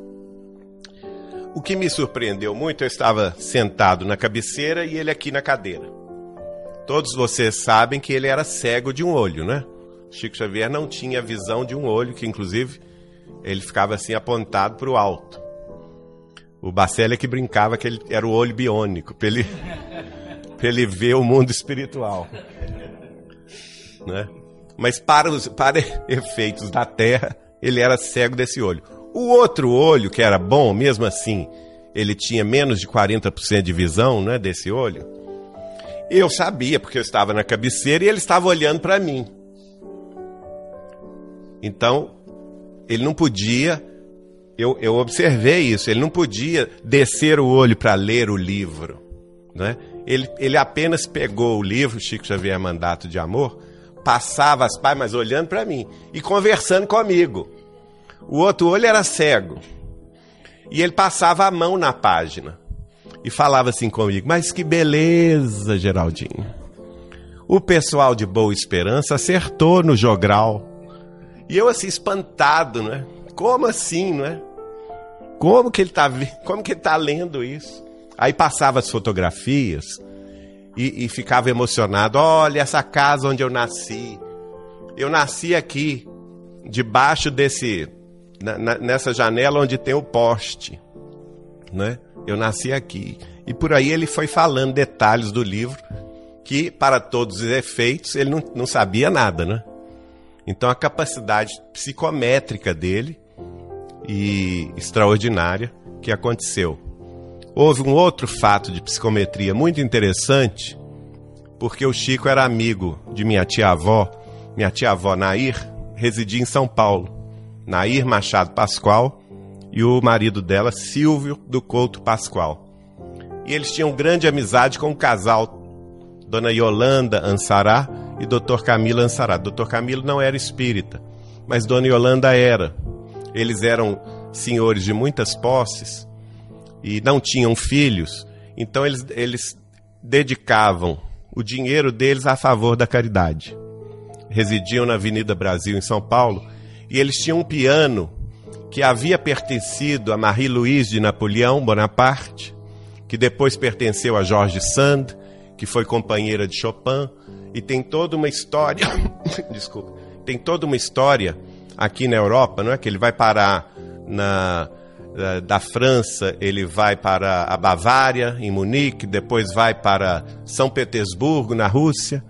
o que me surpreendeu muito, eu estava sentado na cabeceira e ele aqui na cadeira. Todos vocês sabem que ele era cego de um olho, né? Chico Xavier não tinha visão de um olho, que inclusive ele ficava assim apontado para o alto. O Bacelli é que brincava que ele era o olho biônico, para ele, (laughs) ele ver o mundo espiritual né? Mas para, os, para (laughs) efeitos da terra, ele era cego desse olho. O outro olho, que era bom, mesmo assim, ele tinha menos de 40% de visão né, desse olho. Eu sabia, porque eu estava na cabeceira e ele estava olhando para mim. Então, ele não podia. Eu, eu observei isso, ele não podia descer o olho para ler o livro. Né? Ele, ele apenas pegou o livro, Chico Xavier Mandato de Amor, passava as páginas olhando para mim e conversando comigo. O outro olho era cego. E ele passava a mão na página e falava assim comigo: Mas que beleza, Geraldinho. O pessoal de Boa Esperança acertou no jogral. E eu assim espantado, né? Como assim, não é? Como que ele tá, como que ele tá lendo isso? Aí passava as fotografias e, e ficava emocionado. Olha essa casa onde eu nasci. Eu nasci aqui, debaixo desse, na, na, nessa janela onde tem o poste, né? Eu nasci aqui. E por aí ele foi falando detalhes do livro que, para todos os efeitos, ele não, não sabia nada, né? Então a capacidade psicométrica dele e extraordinária que aconteceu. Houve um outro fato de psicometria muito interessante, porque o Chico era amigo de minha tia-avó. Minha tia-avó Nair residia em São Paulo. Nair Machado Pascoal e o marido dela, Silvio do Couto Pascoal. E eles tinham grande amizade com o casal Dona Yolanda Ansará e Dr. Camilo Ansará. Dr. Camilo não era espírita, mas Dona Yolanda era. Eles eram senhores de muitas posses e não tinham filhos, então eles, eles dedicavam o dinheiro deles a favor da caridade. Residiam na Avenida Brasil, em São Paulo, e eles tinham um piano que havia pertencido a Marie-Louise de Napoleão Bonaparte, que depois pertenceu a George Sand, que foi companheira de Chopin, e tem toda uma história, (coughs) desculpa, tem toda uma história aqui na Europa, não é? Que ele vai parar na da França, ele vai para a Bavária, em Munique, depois vai para São Petersburgo, na Rússia,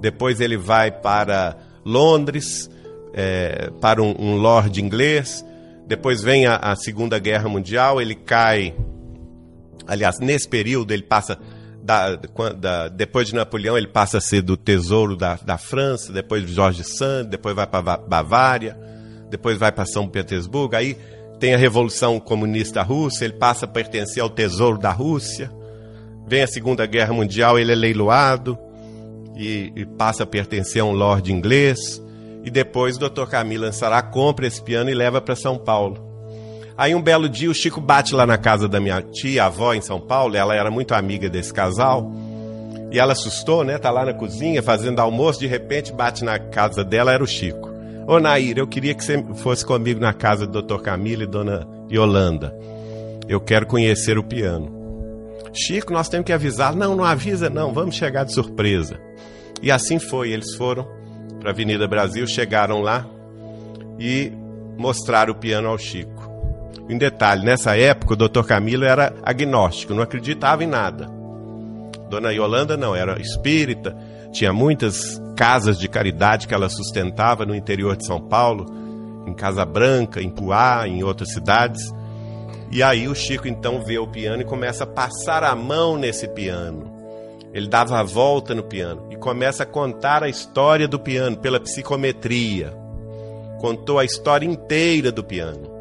depois ele vai para Londres, é, para um, um lord inglês, depois vem a, a, Segunda Guerra Mundial, ele cai Aliás, nesse período ele passa da, da, depois de Napoleão, ele passa a ser do tesouro da, da França, depois de Jorge Sand, depois vai para Bavária, depois vai para São Petersburgo, aí tem a Revolução Comunista Russa, ele passa a pertencer ao tesouro da Rússia, vem a Segunda Guerra Mundial, ele é leiloado e, e passa a pertencer a um lord inglês, e depois o Dr. Camilo Ansará compra esse piano e leva para São Paulo. Aí um belo dia o Chico bate lá na casa da minha tia, avó em São Paulo, ela era muito amiga desse casal. E ela assustou, né? Tá lá na cozinha fazendo almoço, de repente bate na casa dela, era o Chico. Ô Nair, eu queria que você fosse comigo na casa do Dr. Camilo e Dona Yolanda. Eu quero conhecer o piano. Chico, nós temos que avisar. Não, não avisa não, vamos chegar de surpresa. E assim foi, eles foram para a Avenida Brasil, chegaram lá e mostraram o piano ao Chico. Em detalhe, nessa época o Dr. Camilo era agnóstico, não acreditava em nada. Dona Yolanda não, era espírita, tinha muitas casas de caridade que ela sustentava no interior de São Paulo, em Casa Branca, em Puá, em outras cidades. E aí o Chico então vê o piano e começa a passar a mão nesse piano. Ele dava a volta no piano e começa a contar a história do piano pela psicometria. Contou a história inteira do piano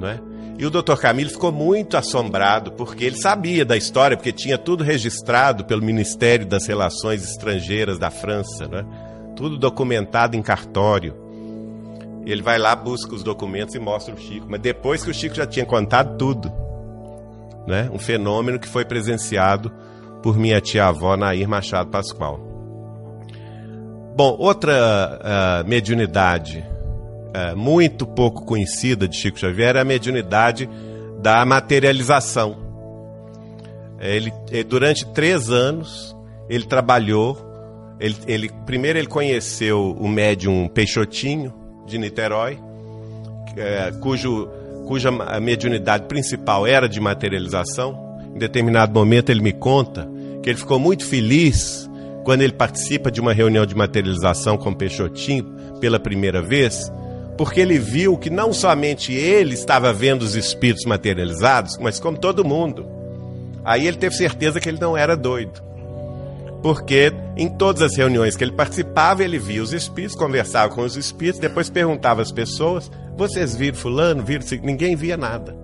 não é? E o Dr. Camilo ficou muito assombrado, porque ele sabia da história, porque tinha tudo registrado pelo Ministério das Relações Estrangeiras da França, né? tudo documentado em cartório. Ele vai lá, busca os documentos e mostra o Chico. Mas depois que o Chico já tinha contado tudo, né? um fenômeno que foi presenciado por minha tia-avó, Nair Machado Pascoal. Bom, outra uh, mediunidade é, muito pouco conhecida de Chico Xavier é a mediunidade da materialização. Ele, é, durante três anos, ele trabalhou. Ele, ele, primeiro, ele conheceu o médium Peixotinho, de Niterói, é, cujo, cuja mediunidade principal era de materialização. Determinado momento, ele me conta que ele ficou muito feliz quando ele participa de uma reunião de materialização com Peixotinho pela primeira vez, porque ele viu que não somente ele estava vendo os espíritos materializados, mas como todo mundo. Aí ele teve certeza que ele não era doido. Porque em todas as reuniões que ele participava, ele via os espíritos, conversava com os espíritos, depois perguntava às pessoas: vocês viram fulano? Viram? Ninguém via nada.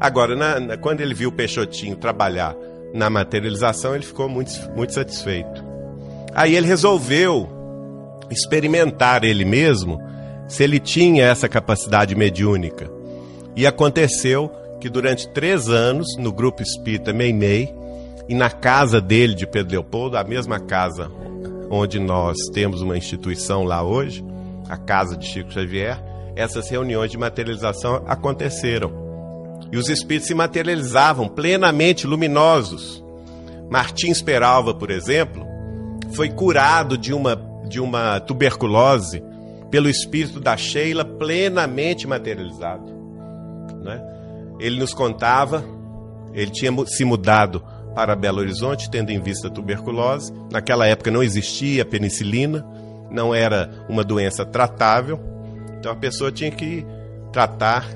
Agora, na, na, quando ele viu o Peixotinho trabalhar na materialização, ele ficou muito, muito satisfeito. Aí ele resolveu experimentar ele mesmo se ele tinha essa capacidade mediúnica. E aconteceu que durante três anos, no grupo espírita Meimei, e na casa dele de Pedro Leopoldo, a mesma casa onde nós temos uma instituição lá hoje, a casa de Chico Xavier, essas reuniões de materialização aconteceram. E os espíritos se materializavam plenamente luminosos. Martins Peralva, por exemplo, foi curado de uma, de uma tuberculose pelo espírito da Sheila plenamente materializado. Né? Ele nos contava, ele tinha se mudado para Belo Horizonte, tendo em vista a tuberculose. Naquela época não existia penicilina, não era uma doença tratável, então a pessoa tinha que tratar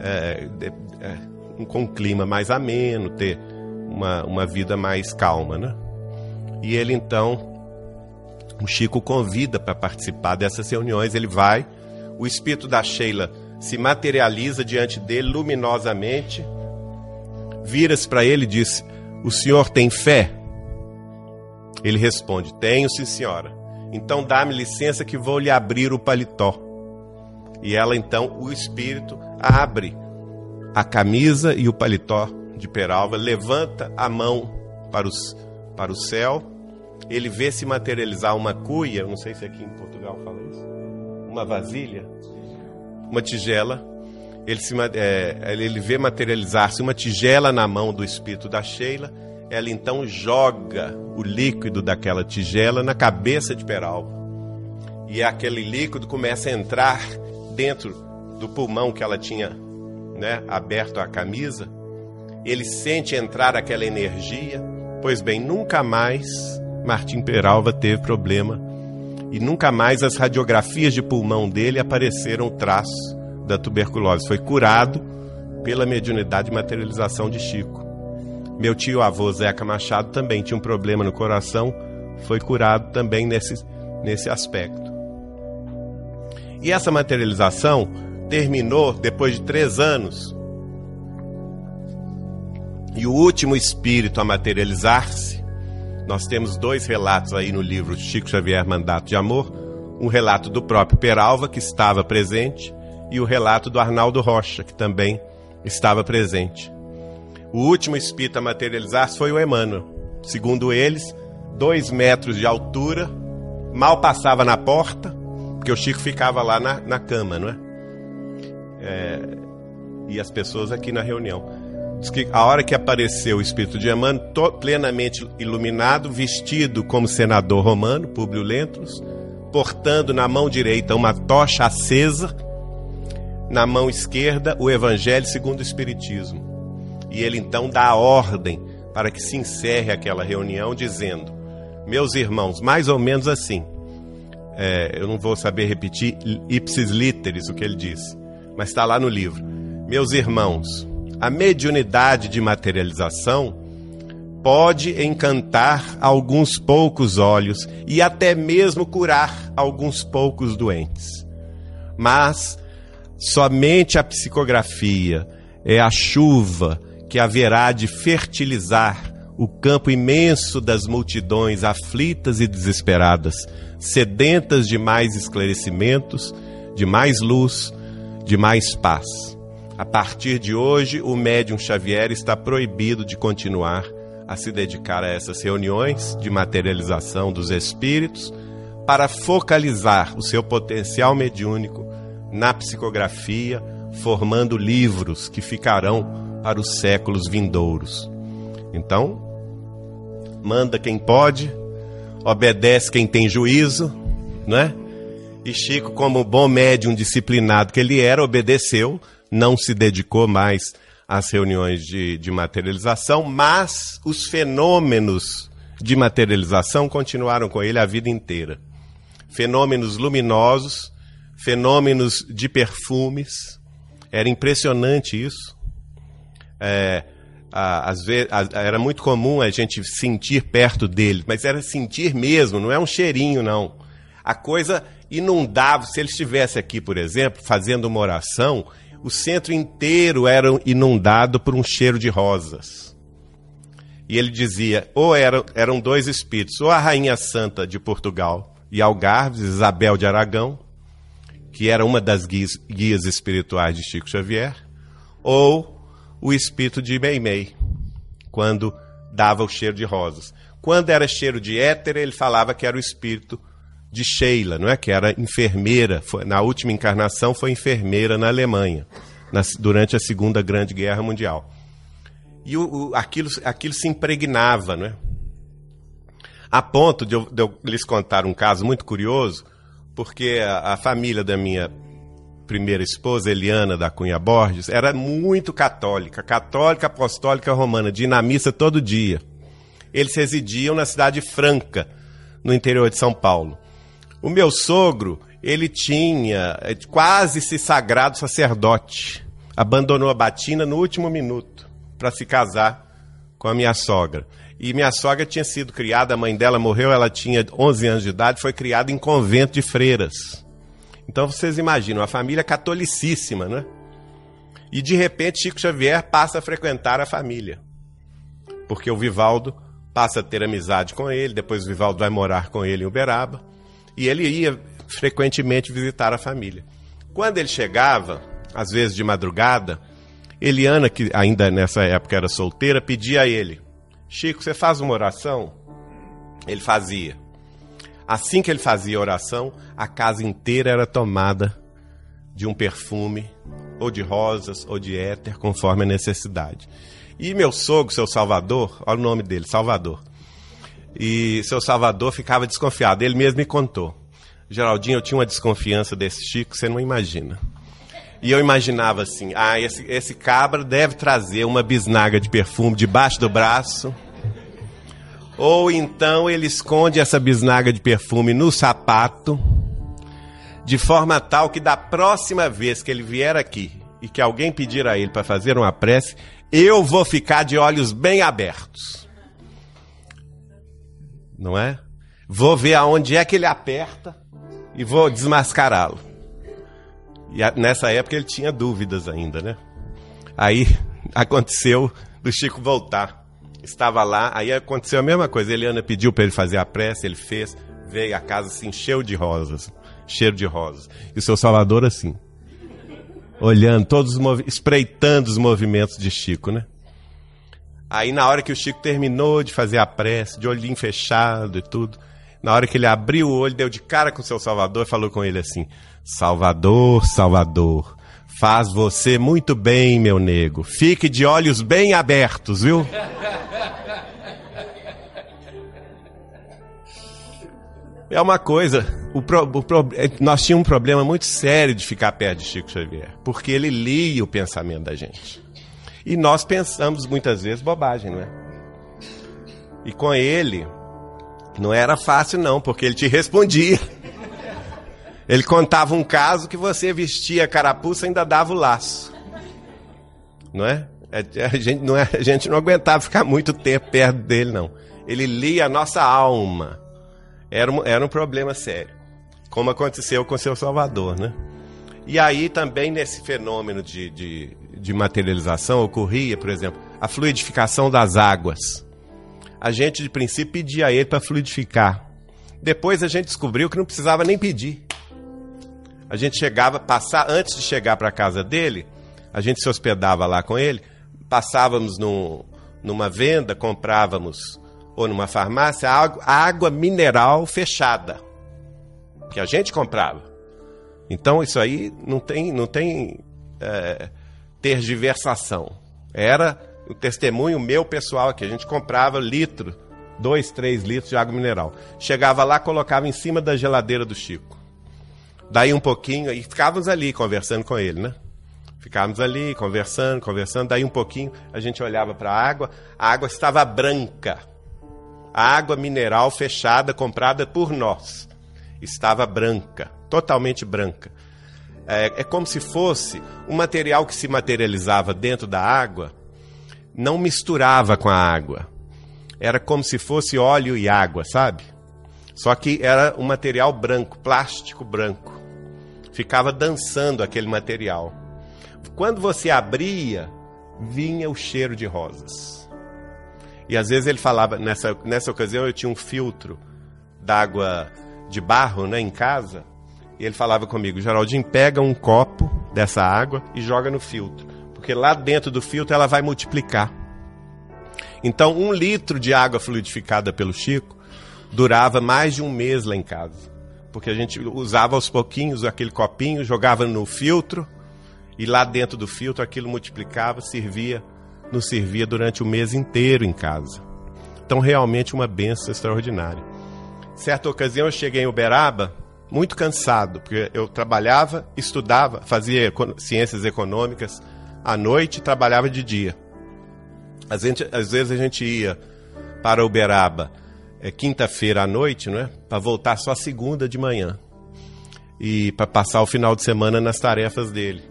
é, é, com um clima mais ameno, ter uma, uma vida mais calma. Né? E ele então o Chico convida para participar dessas reuniões, ele vai, o espírito da Sheila se materializa diante dele luminosamente, vira-se para ele e diz: O senhor tem fé? Ele responde: Tenho, sim, senhora. Então dá-me licença que vou lhe abrir o paletó. E ela então, o espírito, abre a camisa e o paletó de Peralva, levanta a mão para, os, para o céu ele vê se materializar uma cuia, não sei se aqui em Portugal fala isso, uma vasilha, uma tigela. Ele, se, é, ele vê materializar-se uma tigela na mão do espírito da Sheila. Ela então joga o líquido daquela tigela na cabeça de Peralva. E aquele líquido começa a entrar dentro do pulmão que ela tinha né, aberto a camisa. Ele sente entrar aquela energia. Pois bem, nunca mais Martim Peralva teve problema e nunca mais as radiografias de pulmão dele apareceram traços da tuberculose. Foi curado pela mediunidade e materialização de Chico. Meu tio avô Zeca Machado também tinha um problema no coração, foi curado também nesse, nesse aspecto. E essa materialização terminou depois de três anos. E o último espírito a materializar-se, nós temos dois relatos aí no livro Chico Xavier Mandato de Amor: um relato do próprio Peralva, que estava presente, e o relato do Arnaldo Rocha, que também estava presente. O último espírito a materializar-se foi o Emmanuel. Segundo eles, dois metros de altura, mal passava na porta, porque o Chico ficava lá na, na cama, não é? É? E as pessoas aqui na reunião. Diz que a hora que apareceu o espírito de Emmanuel, plenamente iluminado, vestido como senador romano, Públio Lentulus, portando na mão direita uma tocha acesa, na mão esquerda o Evangelho segundo o Espiritismo. E ele então dá a ordem para que se encerre aquela reunião, dizendo: Meus irmãos, mais ou menos assim. É, eu não vou saber repetir ipsis literis o que ele disse, mas está lá no livro. Meus irmãos, a mediunidade de materialização pode encantar alguns poucos olhos e até mesmo curar alguns poucos doentes. Mas somente a psicografia é a chuva que haverá de fertilizar o campo imenso das multidões aflitas e desesperadas, sedentas de mais esclarecimentos, de mais luz, de mais paz. A partir de hoje, o médium Xavier está proibido de continuar a se dedicar a essas reuniões de materialização dos espíritos para focalizar o seu potencial mediúnico na psicografia, formando livros que ficarão para os séculos vindouros. Então, manda quem pode, obedece quem tem juízo, não é? E Chico, como bom médium disciplinado que ele era, obedeceu, não se dedicou mais as reuniões de, de materialização, mas os fenômenos de materialização continuaram com ele a vida inteira. Fenômenos luminosos, fenômenos de perfumes, era impressionante isso. É, às era muito comum a gente sentir perto dele, mas era sentir mesmo, não é um cheirinho, não. A coisa inundava. Se ele estivesse aqui, por exemplo, fazendo uma oração, o centro inteiro era inundado por um cheiro de rosas. E ele dizia: ou eram, eram dois espíritos, ou a Rainha Santa de Portugal e Algarves, Isabel de Aragão, que era uma das guias, guias espirituais de Chico Xavier, ou o espírito de Meimei, quando dava o cheiro de rosas. Quando era cheiro de éter, ele falava que era o espírito de Sheila, não é? Que era enfermeira, foi, na última encarnação foi enfermeira na Alemanha, na, durante a Segunda Grande Guerra Mundial. E o, o, aquilo, aquilo se impregnava, não é? A ponto de eu, de eu lhes contar um caso muito curioso, porque a, a família da minha primeira esposa, Eliana da Cunha Borges, era muito católica, católica apostólica romana, dinamista todo dia. Eles residiam na cidade franca, no interior de São Paulo. O meu sogro, ele tinha é, quase se sagrado sacerdote. Abandonou a batina no último minuto para se casar com a minha sogra. E minha sogra tinha sido criada, a mãe dela morreu, ela tinha 11 anos de idade, foi criada em convento de freiras. Então vocês imaginam, a família catolicíssima, né? E de repente Chico Xavier passa a frequentar a família. Porque o Vivaldo passa a ter amizade com ele, depois o Vivaldo vai morar com ele em Uberaba. E ele ia frequentemente visitar a família. Quando ele chegava, às vezes de madrugada, Eliana, que ainda nessa época era solteira, pedia a ele: Chico, você faz uma oração? Ele fazia. Assim que ele fazia a oração, a casa inteira era tomada de um perfume, ou de rosas, ou de éter, conforme a necessidade. E meu sogro, seu Salvador, olha o nome dele, Salvador. E seu Salvador ficava desconfiado. Ele mesmo me contou. Geraldinho, eu tinha uma desconfiança desse Chico, você não imagina. E eu imaginava assim: ah, esse, esse cabra deve trazer uma bisnaga de perfume debaixo do braço. Ou então ele esconde essa bisnaga de perfume no sapato, de forma tal que da próxima vez que ele vier aqui e que alguém pedir a ele para fazer uma prece, eu vou ficar de olhos bem abertos. Não é? Vou ver aonde é que ele aperta e vou desmascará-lo. E a, nessa época ele tinha dúvidas ainda, né? Aí (laughs) aconteceu do Chico voltar. Estava lá, aí aconteceu a mesma coisa. Eliana pediu para ele fazer a prece, ele fez, veio a casa se encheu de rosas, cheiro de rosas. E o seu Salvador assim, olhando todos os espreitando os movimentos de Chico, né? Aí na hora que o Chico terminou de fazer a prece, de olhinho fechado e tudo, na hora que ele abriu o olho, deu de cara com o seu Salvador e falou com ele assim: Salvador, Salvador, faz você muito bem, meu nego. Fique de olhos bem abertos, viu? É uma coisa, o pro, o pro, é, nós tínhamos um problema muito sério de ficar perto de Chico Xavier, porque ele lia o pensamento da gente. E nós pensamos muitas vezes bobagem, não é? E com ele, não era fácil, não, porque ele te respondia. Ele contava um caso que você vestia a carapuça e ainda dava o laço. Não é? é a gente não, é, a gente não aguentava ficar muito tempo perto dele, não. Ele lia a nossa alma. Era um, era um problema sério. Como aconteceu com seu Salvador, né? E aí também nesse fenômeno de, de, de materialização ocorria, por exemplo, a fluidificação das águas a gente de princípio pedia a ele para fluidificar. Depois a gente descobriu que não precisava nem pedir. A gente chegava, passar antes de chegar para a casa dele, a gente se hospedava lá com ele, passávamos num, numa venda, comprávamos ou numa farmácia água, água mineral fechada que a gente comprava. Então isso aí não tem não tem é, tergiversação. Era o testemunho meu pessoal aqui. A gente comprava litro, dois, três litros de água mineral. Chegava lá, colocava em cima da geladeira do Chico. Daí um pouquinho, e ficávamos ali conversando com ele, né? Ficávamos ali conversando, conversando. Daí um pouquinho a gente olhava para a água, a água estava branca. A água mineral fechada, comprada por nós, estava branca, totalmente branca. É, é como se fosse um material que se materializava dentro da água não misturava com a água. Era como se fosse óleo e água, sabe? Só que era um material branco, plástico branco. Ficava dançando aquele material. Quando você abria, vinha o cheiro de rosas. E às vezes ele falava, nessa, nessa ocasião eu tinha um filtro d'água de barro né, em casa, e ele falava comigo, Geraldinho, pega um copo dessa água e joga no filtro porque lá dentro do filtro ela vai multiplicar. Então, um litro de água fluidificada pelo Chico durava mais de um mês lá em casa. Porque a gente usava aos pouquinhos aquele copinho, jogava no filtro, e lá dentro do filtro aquilo multiplicava, servia, nos servia durante o mês inteiro em casa. Então, realmente uma benção extraordinária. Certa ocasião eu cheguei em Uberaba, muito cansado, porque eu trabalhava, estudava, fazia ciências econômicas, à noite e trabalhava de dia. Às vezes, às vezes a gente ia para Uberaba é, quinta-feira à noite, não é? Para voltar só segunda de manhã. E para passar o final de semana nas tarefas dele.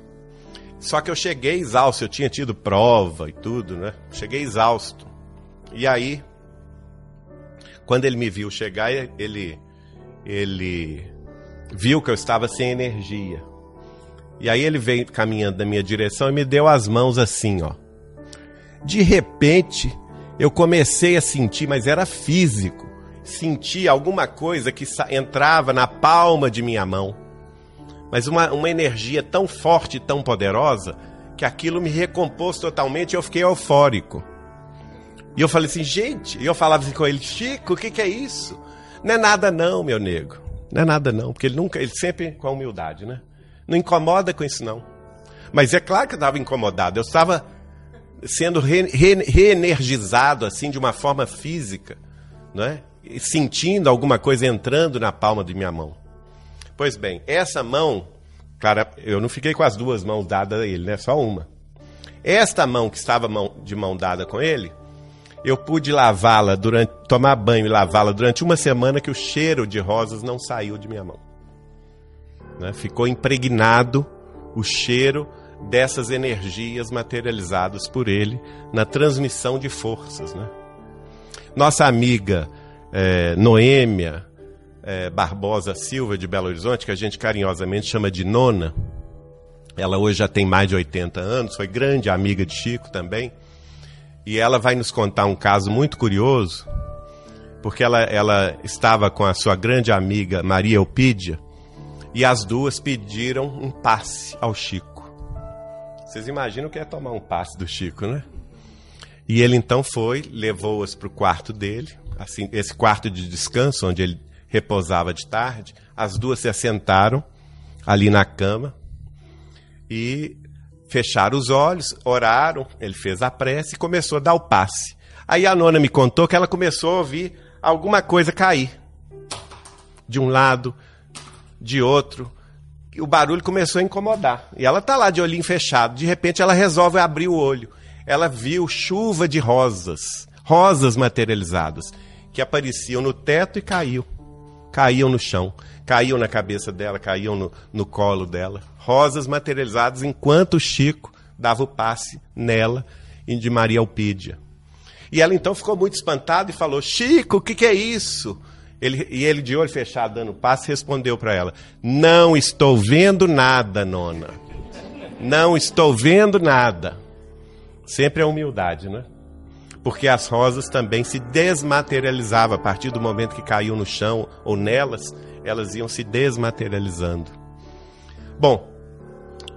Só que eu cheguei exausto, eu tinha tido prova e tudo, né? Cheguei exausto. E aí, quando ele me viu chegar, ele ele viu que eu estava sem energia. E aí ele veio caminhando na minha direção e me deu as mãos assim, ó. De repente, eu comecei a sentir, mas era físico, senti alguma coisa que entrava na palma de minha mão. Mas uma, uma energia tão forte tão poderosa que aquilo me recompôs totalmente e eu fiquei eufórico. E eu falei assim, gente, e eu falava assim com ele, Chico, o que, que é isso? Não é nada não, meu nego. Não é nada não, porque ele nunca, ele sempre com a humildade, né? Não incomoda com isso, não. Mas é claro que eu estava incomodado. Eu estava sendo re, re, reenergizado assim de uma forma física, não é? sentindo alguma coisa entrando na palma de minha mão. Pois bem, essa mão, cara, eu não fiquei com as duas mãos dadas a ele, né? Só uma. Esta mão que estava de mão dada com ele, eu pude lavá-la durante, tomar banho e lavá-la durante uma semana que o cheiro de rosas não saiu de minha mão. Né? Ficou impregnado o cheiro dessas energias materializadas por ele na transmissão de forças. Né? Nossa amiga é, Noêmia é, Barbosa Silva, de Belo Horizonte, que a gente carinhosamente chama de Nona, ela hoje já tem mais de 80 anos, foi grande amiga de Chico também, e ela vai nos contar um caso muito curioso, porque ela, ela estava com a sua grande amiga Maria Eupídia, e as duas pediram um passe ao Chico. Vocês imaginam o que é tomar um passe do Chico, né? E ele então foi, levou-as para o quarto dele, assim, esse quarto de descanso onde ele repousava de tarde. As duas se assentaram ali na cama e fecharam os olhos, oraram. Ele fez a prece e começou a dar o passe. Aí a nona me contou que ela começou a ouvir alguma coisa cair de um lado, de outro. O barulho começou a incomodar. E ela tá lá de olhinho fechado. De repente ela resolve abrir o olho. Ela viu chuva de rosas, rosas materializadas, que apareciam no teto e caiu. Caíam no chão, caíam na cabeça dela, caíam no, no colo dela. Rosas materializadas enquanto Chico dava o passe nela e de Maria Alpídia. E ela então ficou muito espantada e falou: Chico, o que, que é isso? Ele, e ele, de olho fechado, dando passe, respondeu para ela: Não estou vendo nada, nona. Não estou vendo nada. Sempre a humildade, né? Porque as rosas também se desmaterializavam a partir do momento que caiu no chão ou nelas, elas iam se desmaterializando. Bom,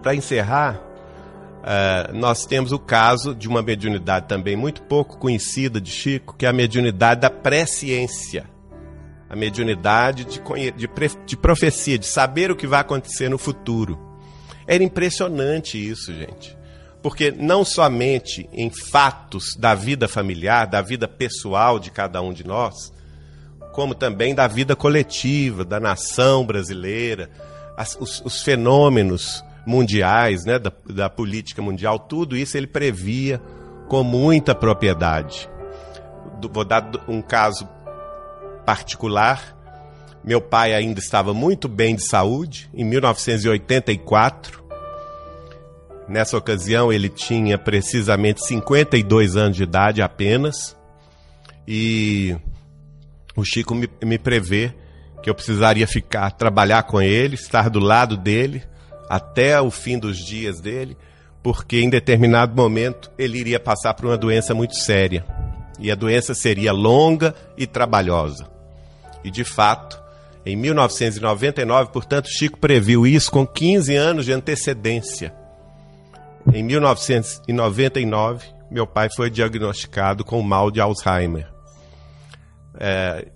para encerrar, uh, nós temos o caso de uma mediunidade também muito pouco conhecida de Chico, que é a mediunidade da presciência a mediunidade de, de, de profecia, de saber o que vai acontecer no futuro. Era impressionante isso, gente. Porque não somente em fatos da vida familiar, da vida pessoal de cada um de nós, como também da vida coletiva, da nação brasileira, as, os, os, fenômenos mundiais, né, da, da política mundial, tudo isso ele previa com muita propriedade. Vou dar um caso particular. Meu pai ainda estava muito bem de saúde, em 1984. Nessa ocasião, ele tinha precisamente 52 anos de idade apenas. E o Chico me, me prevê que eu precisaria ficar, trabalhar com ele, estar do lado dele até o fim dos dias dele, porque em determinado momento ele iria passar por uma doença muito séria. E a doença seria longa e trabalhosa. E de fato, em 1999, portanto, Chico previu isso com 15 anos de antecedência. Em 1999, meu pai foi diagnosticado com mal de Alzheimer. É,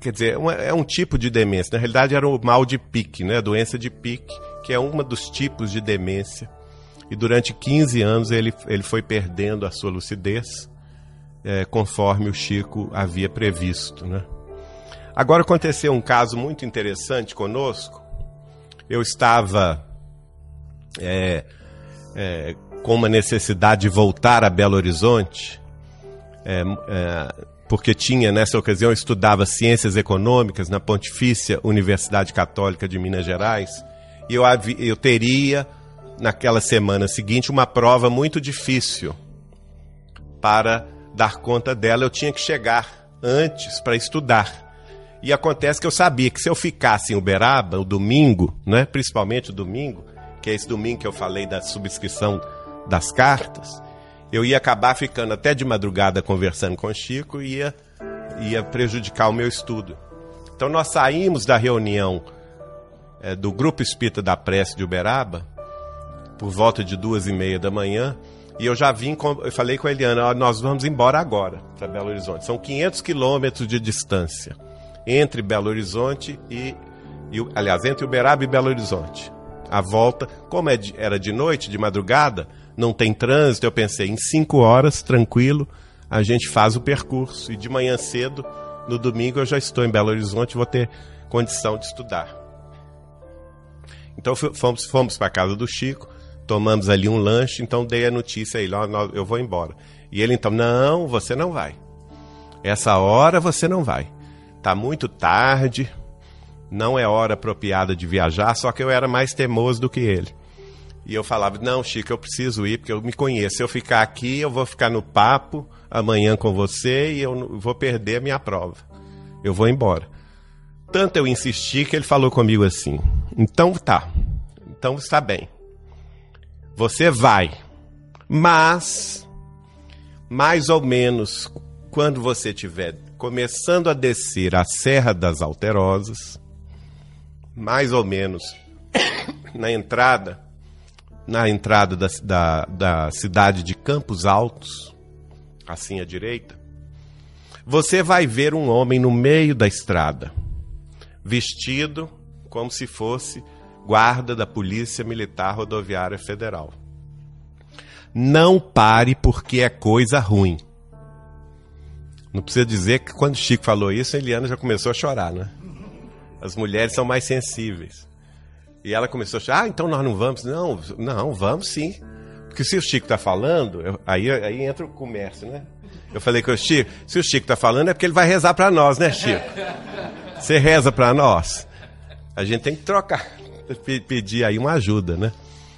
quer dizer, é um tipo de demência. Na realidade, era o mal de Pique, né? a doença de Pique, que é um dos tipos de demência. E durante 15 anos ele, ele foi perdendo a sua lucidez, é, conforme o Chico havia previsto. Né? Agora aconteceu um caso muito interessante conosco. Eu estava é, é, com uma necessidade de voltar a Belo Horizonte, é, é porque tinha, nessa ocasião, estudava Ciências Econômicas na Pontifícia Universidade Católica de Minas Gerais, e eu, eu teria, naquela semana seguinte, uma prova muito difícil. Para dar conta dela, eu tinha que chegar antes para estudar. E acontece que eu sabia que se eu ficasse em Uberaba, o domingo, né, principalmente o domingo, que é esse domingo que eu falei da subscrição das cartas, eu ia acabar ficando até de madrugada conversando com o Chico e ia, ia prejudicar o meu estudo. Então nós saímos da reunião é, do Grupo Espírita da Prece de Uberaba, por volta de duas e meia da manhã, e eu já vim, com, eu falei com a Eliana, nós vamos embora agora para Belo Horizonte. São 500 quilômetros de distância entre Belo Horizonte e, e, aliás, entre Uberaba e Belo Horizonte. A volta, como é de, era de noite, de madrugada, não tem trânsito, eu pensei, em cinco horas, tranquilo, a gente faz o percurso. E de manhã cedo, no domingo, eu já estou em Belo Horizonte vou ter condição de estudar. Então fomos, fomos para a casa do Chico, tomamos ali um lanche, então dei a notícia a ele, eu vou embora. E ele então, não, você não vai. Essa hora você não vai. Tá muito tarde, não é hora apropriada de viajar, só que eu era mais teimoso do que ele. E eu falava, não, Chico, eu preciso ir, porque eu me conheço. Se eu ficar aqui, eu vou ficar no papo amanhã com você e eu vou perder a minha prova. Eu vou embora. Tanto eu insisti que ele falou comigo assim: então tá, então está bem. Você vai, mas mais ou menos quando você estiver começando a descer a Serra das Alterosas, mais ou menos na entrada na entrada da, da, da cidade de Campos Altos, assim à direita, você vai ver um homem no meio da estrada, vestido como se fosse guarda da Polícia Militar Rodoviária Federal. Não pare porque é coisa ruim. Não precisa dizer que quando Chico falou isso, a Eliana já começou a chorar, né? As mulheres são mais sensíveis. E ela começou a achar, ah, então nós não vamos. Não, não, vamos sim. Porque se o Chico está falando, eu, aí, aí entra o comércio, né? Eu falei com o Chico, se o Chico está falando é porque ele vai rezar para nós, né, Chico? (laughs) Você reza para nós. A gente tem que trocar, pedir aí uma ajuda, né?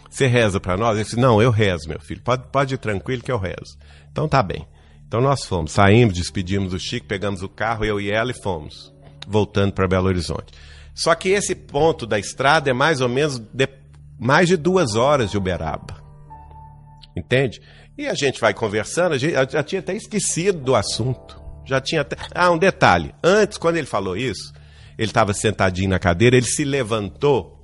Você reza para nós? Ele disse, não, eu rezo, meu filho. Pode, pode ir tranquilo que eu rezo. Então tá bem. Então nós fomos, saímos, despedimos o Chico, pegamos o carro, eu e ela e fomos, voltando para Belo Horizonte. Só que esse ponto da estrada é mais ou menos de, mais de duas horas de Uberaba. Entende? E a gente vai conversando, gente, já tinha até esquecido do assunto. Já tinha até. Ah, um detalhe. Antes, quando ele falou isso, ele estava sentadinho na cadeira, ele se levantou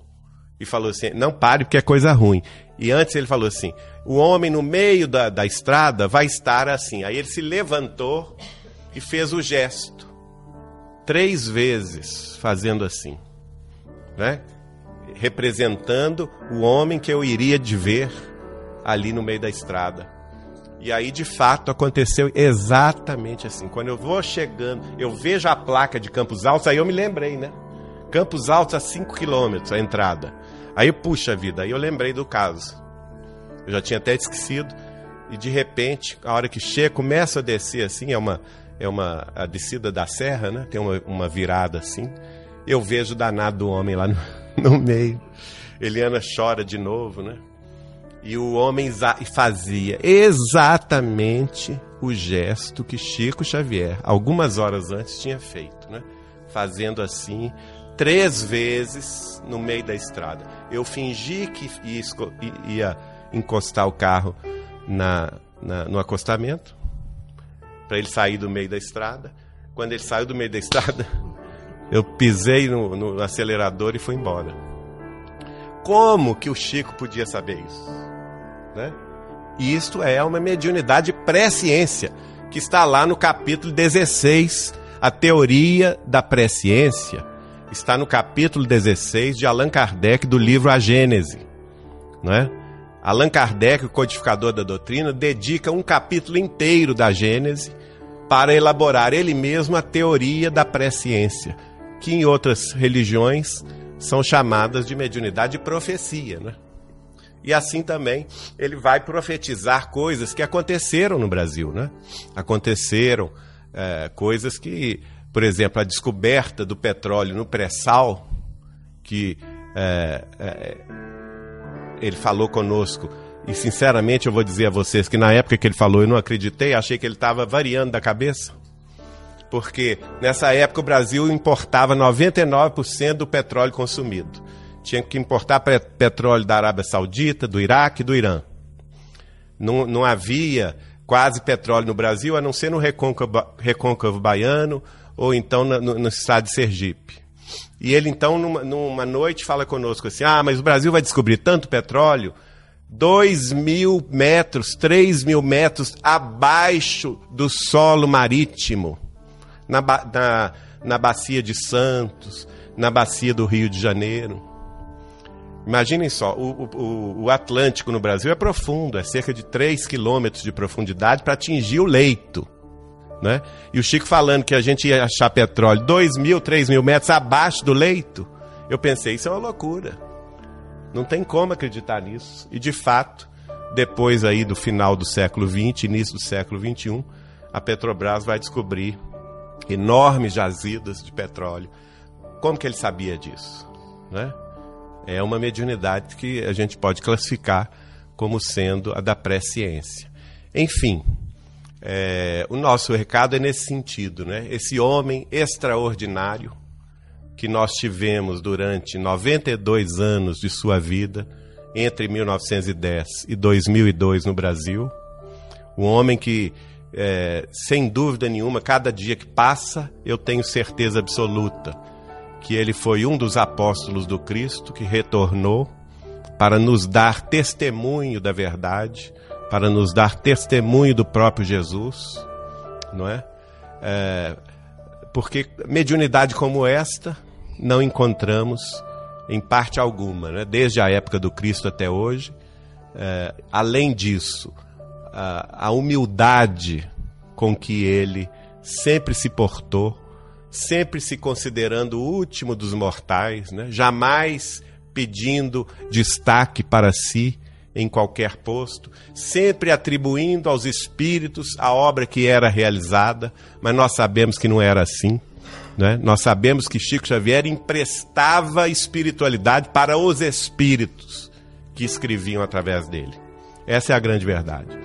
e falou assim: não pare porque é coisa ruim. E antes ele falou assim: o homem no meio da, da estrada vai estar assim. Aí ele se levantou e fez o gesto três vezes fazendo assim, né? representando o homem que eu iria de ver ali no meio da estrada. E aí, de fato, aconteceu exatamente assim. Quando eu vou chegando, eu vejo a placa de Campos Altos, aí eu me lembrei, né? Campos Altos a 5 quilômetros, a entrada. Aí, puxa vida, aí eu lembrei do caso. Eu já tinha até esquecido. E de repente, a hora que chega, começa a descer assim, é uma é uma a descida da serra, né? Tem uma, uma virada assim. Eu vejo o danado do homem lá no, (laughs) no meio. Eliana chora de novo, né? E o homem fazia exatamente o gesto que Chico Xavier, algumas horas antes, tinha feito, né? Fazendo assim, três vezes no meio da estrada. Eu fingi que ia encostar o carro na, na no acostamento, para ele sair do meio da estrada. Quando ele saiu do meio da estrada, (laughs) eu pisei no, no acelerador e fui embora. Como que o Chico podia saber isso? Né? Isto é uma mediunidade pré-ciência, que está lá no capítulo 16, a teoria da pré-ciência. Está no capítulo 16 de Allan Kardec do livro A Gênese. Não é? Allan Kardec, o codificador da doutrina, dedica um capítulo inteiro da Gênese para elaborar ele mesmo a teoria da presciência, que em outras religiões são chamadas de mediunidade e profecia, né? E assim também ele vai profetizar coisas que aconteceram no Brasil, né? Aconteceram é, coisas que, por exemplo, a descoberta do petróleo no pré-sal, que é, é, ele falou conosco e sinceramente eu vou dizer a vocês que na época que ele falou eu não acreditei, achei que ele estava variando da cabeça. Porque nessa época o Brasil importava 99% do petróleo consumido. Tinha que importar petróleo da Arábia Saudita, do Iraque e do Irã. Não, não havia quase petróleo no Brasil, a não ser no recôncavo, recôncavo baiano ou então no, no, estado de Sergipe. E ele então, numa, numa noite, fala conosco assim: ah, mas o Brasil vai descobrir tanto petróleo 2 mil metros, 3 mil metros abaixo do solo marítimo, na, na, na bacia de Santos, na bacia do Rio de Janeiro. Imaginem só, o, o, o Atlântico no Brasil é profundo, é cerca de 3 quilômetros de profundidade para atingir o leito. Né? E o Chico falando que a gente ia achar petróleo 2 mil, 3 mil metros abaixo do leito, eu pensei, isso é uma loucura. Não tem como acreditar nisso. E de fato, depois aí do final do século XX, início do século XXI, a Petrobras vai descobrir enormes jazidas de petróleo. Como que ele sabia disso? Né? É uma mediunidade que a gente pode classificar como sendo a da pré-ciência. Enfim, é, o nosso recado é nesse sentido, né? Esse homem extraordinário que nós tivemos durante 92 anos de sua vida, entre 1910 e 2002 no Brasil, um homem que, é, sem dúvida nenhuma, cada dia que passa, eu tenho certeza absoluta que ele foi um dos apóstolos do Cristo que retornou para nos dar testemunho da verdade, para nos dar testemunho do próprio Jesus, não é? é porque mediunidade como esta não encontramos em parte alguma, né? desde a época do Cristo até hoje. É, além disso, a, a humildade com que ele sempre se portou, sempre se considerando o último dos mortais, né? jamais pedindo destaque para si, em qualquer posto, sempre atribuindo aos espíritos a obra que era realizada, mas nós sabemos que não era assim. Né? Nós sabemos que Chico Xavier emprestava espiritualidade para os espíritos que escreviam através dele. Essa é a grande verdade.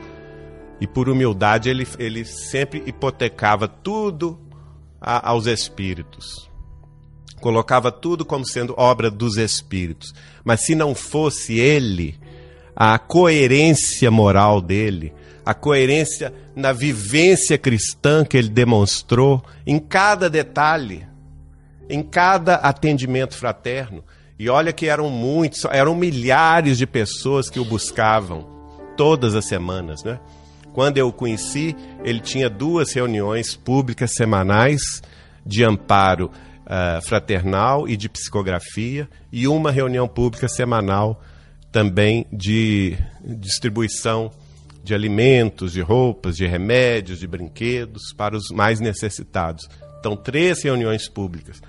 E por humildade ele, ele sempre hipotecava tudo a, aos espíritos. Colocava tudo como sendo obra dos espíritos. Mas se não fosse ele, a coerência moral dele, a coerência na vivência cristã que ele demonstrou em cada detalhe, em cada atendimento fraterno. E olha que eram muitos, eram milhares de pessoas que o buscavam todas as semanas, né? Quando eu o conheci, ele tinha duas reuniões públicas semanais de amparo uh, fraternal e de psicografia e uma reunião pública semanal também de distribuição de alimentos, de roupas, de remédios, de brinquedos para os mais necessitados. Então, três reuniões públicas.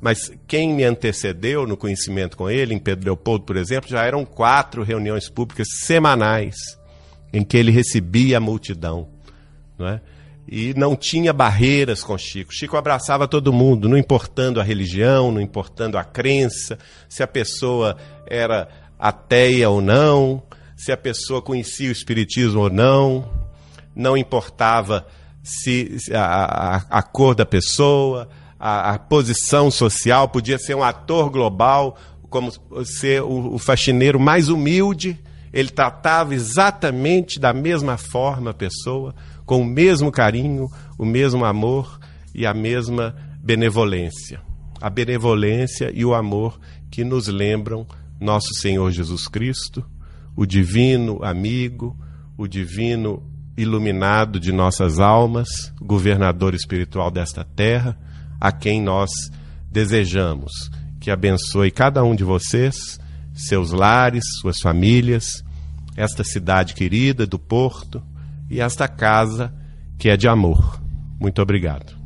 Mas quem me antecedeu no conhecimento com ele, em Pedro Leopoldo, por exemplo, já eram quatro reuniões públicas semanais em que ele recebia a multidão. Não é? E não tinha barreiras com Chico. Chico abraçava todo mundo, não importando a religião, não importando a crença, se a pessoa era ateia ou não, se a pessoa conhecia o Espiritismo ou não, não importava se a, a, a cor da pessoa, a, a, posição social, podia ser um ator global, como ser o, o faxineiro mais humilde, ele tratava exatamente da mesma forma a pessoa, com o mesmo carinho, o mesmo amor e a mesma benevolência. A benevolência e o amor que nos lembram nosso Senhor Jesus Cristo, o divino amigo, o divino iluminado de nossas almas, governador espiritual desta terra, a quem nós desejamos que abençoe cada um de vocês, seus lares, suas famílias, esta cidade querida do Porto e esta casa que é de amor. Muito obrigado.